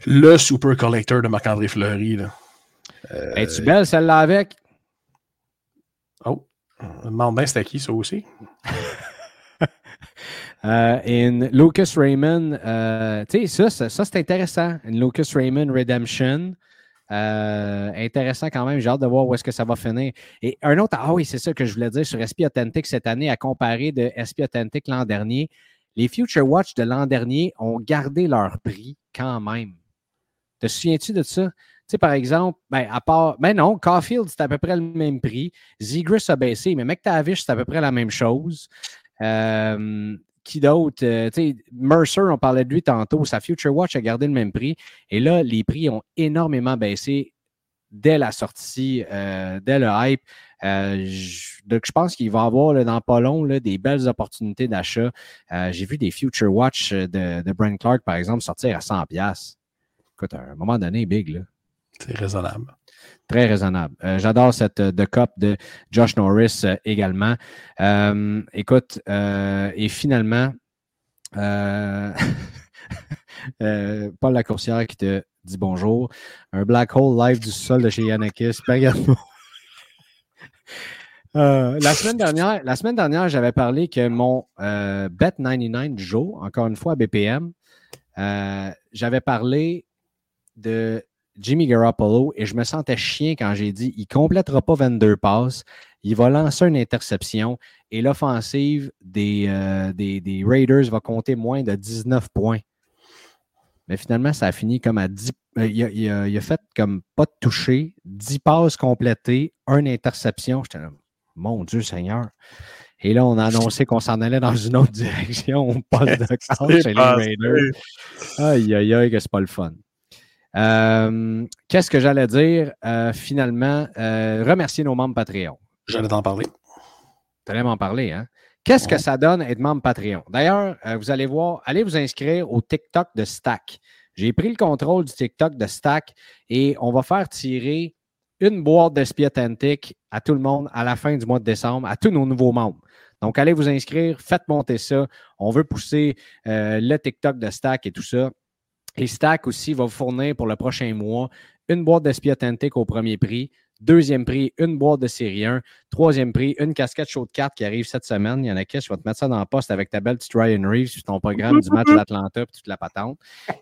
le super collector de Marc-André Fleury. Là. Euh, Es-tu belle celle-là avec? Oh, je me demande bien c'était qui, ça aussi. [laughs] Euh, une Lucas Raymond, euh, tu sais, ça, ça, ça, c'est intéressant. Une Lucas Raymond Redemption. Euh, intéressant quand même. J'ai hâte de voir où est-ce que ça va finir. Et un autre, ah oui, c'est ça que je voulais dire sur SP Authentic cette année à comparer de SP Authentic l'an dernier. Les Future Watch de l'an dernier ont gardé leur prix quand même. Te souviens-tu de ça? Tu sais, par exemple, ben, à part. Ben non, Caulfield, c'est à peu près le même prix. Zegras a baissé, mais McTavish, c'est à peu près la même chose. Euh, qui d'autre? Euh, Mercer, on parlait de lui tantôt. Sa Future Watch a gardé le même prix. Et là, les prix ont énormément baissé dès la sortie, euh, dès le hype. Euh, je, donc, je pense qu'il va y avoir là, dans pas long là, des belles opportunités d'achat. Euh, J'ai vu des Future Watch de, de Brent Clark, par exemple, sortir à 100$. Écoute, à un moment donné, big, là. C'est raisonnable. Très raisonnable. Euh, J'adore cette euh, de Cup de Josh Norris euh, également. Euh, écoute, euh, et finalement, euh, [laughs] euh, Paul Lacourcière qui te dit bonjour. Un black hole live du sol de chez Yanakis. Regarde-moi. Euh, la semaine dernière, la semaine dernière, j'avais parlé que mon euh, Bet 99 du jour, encore une fois à BPM, euh, j'avais parlé de Jimmy Garoppolo et je me sentais chien quand j'ai dit il complétera pas 22 passes, il va lancer une interception et l'offensive des, des, Raiders va compter moins de 19 points. Mais finalement, ça a fini comme à 10. euh, il, a, il a- il a fait comme pas de toucher, 10 passes complétées, une interception. J'étais là, mon Dieu Seigneur. Et là, on a annoncé qu'on s'en allait dans une autre [laughs] direction. On passe de [laughs] classe chez les passé. Raiders. Aïe, aïe, aïe, que c'est pas le fun. Euh, Qu'est-ce que j'allais dire? Euh, finalement, euh, remercier nos membres Patreon. J'allais t'en parler. Tu allais m'en parler, hein? Qu'est-ce que ça donne être membre Patreon? D'ailleurs, euh, vous allez voir, allez vous inscrire au TikTok de Stack. J'ai pris le contrôle du TikTok de Stack et on va faire tirer une boîte d'esprit authentique à tout le monde à la fin du mois de décembre, à tous nos nouveaux membres. Donc, allez vous inscrire, faites monter ça. On veut pousser euh, le TikTok de Stack et tout ça. Et Stack aussi va vous fournir pour le prochain mois une boîte d'esprit authentique au premier prix. Deuxième prix, une boîte de série 1. Troisième prix, une casquette chaude 4 qui arrive cette semaine. Il y en a qui, je vais te mettre ça dans le poste avec ta belle petite Ryan Reeves sur ton programme du match d'Atlanta et toute la patente.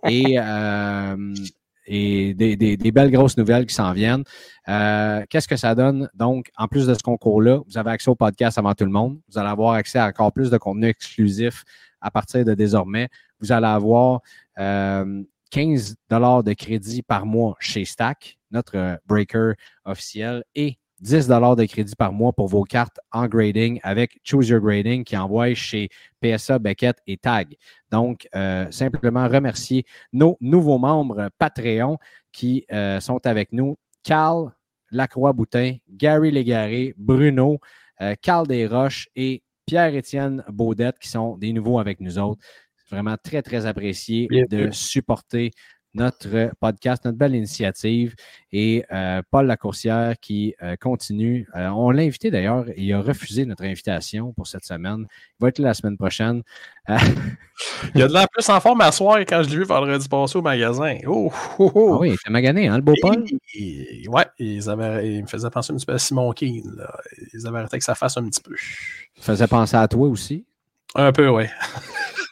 Et, euh, [laughs] et des, des- des belles grosses nouvelles qui s'en viennent. Euh, Qu'est-ce que ça donne? Donc, en plus de ce concours-là, vous avez accès au podcast avant tout le monde. Vous allez avoir accès à encore plus de contenu exclusif à partir de désormais. Vous allez avoir euh, 15 de crédit par mois chez Stack, notre breaker officiel, et 10 de crédit par mois pour vos cartes en grading avec Choose Your Grading qui envoie chez PSA, Beckett et Tag. Donc, euh, simplement remercier nos nouveaux membres Patreon qui euh, sont avec nous. Carl Lacroix-Boutin, Gary Légaré, Bruno, euh, Carl Desroches et Pierre-Étienne Baudette qui sont des nouveaux avec nous autres. C'est vraiment très, très apprécié de supporter notre podcast, notre belle initiative. Et euh, Paul Lacourcière qui euh, continue. Euh, on l'a invité d'ailleurs, il a refusé notre invitation pour cette semaine. Il va être là la semaine prochaine. [laughs] il y a de la plus en forme à soir quand je l'ai vu vendredi passé au magasin. Oh, oh, oh. Ah oui, il était magané, hein, le beau Paul? Et, ouais, ils avaient, me faisait penser un petit peu à Simon Keane. Là. Ils avaient arrêté que ça fasse un petit peu. Il faisait penser à toi aussi? Un peu, oui.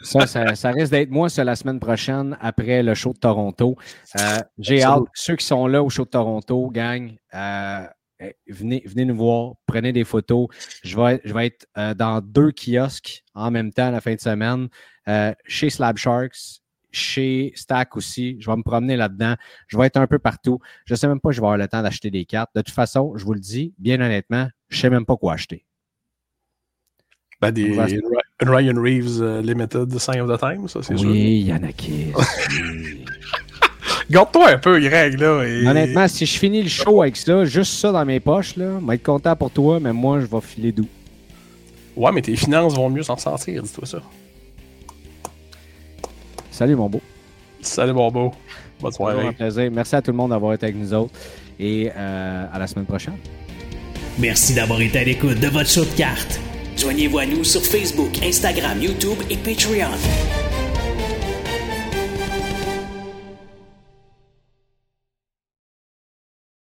ça, ça, ça, risque d'être moi, c'est la semaine prochaine, après le show de Toronto. Euh, J'ai hâte. Ceux qui sont là au show de Toronto, gang, euh, venez, venez nous voir, prenez des photos. Je vais, je vais être euh, dans deux kiosques en même temps la fin de semaine, euh, chez Slab Sharks, chez Stack aussi. Je vais me promener là-dedans. Je vais être un peu partout. Je ne sais même pas si je vais avoir le temps d'acheter des cartes. De toute façon, je vous le dis, bien honnêtement, je ne sais même pas quoi acheter. Ben, des Ryan Reeves uh, Limited Sign of the Time, ça, c'est oui, sûr. Oui, Yannick. [laughs] Oui. Garde-toi un peu, Greg, là. Et... Honnêtement, si je finis le show avec ça, juste ça dans mes poches, là, je vais être content pour toi, mais moi, je vais filer doux. Ouais, mais tes finances vont mieux s'en sortir, dis-toi ça. Salut, mon beau. Salut, mon beau. Bonne soirée. un plaisir. Merci à tout le monde d'avoir été avec nous autres et euh, à la semaine prochaine. Merci d'avoir été à l'écoute de votre show de cartes. Joignez-vous à nous sur Facebook, Instagram, YouTube et Patreon.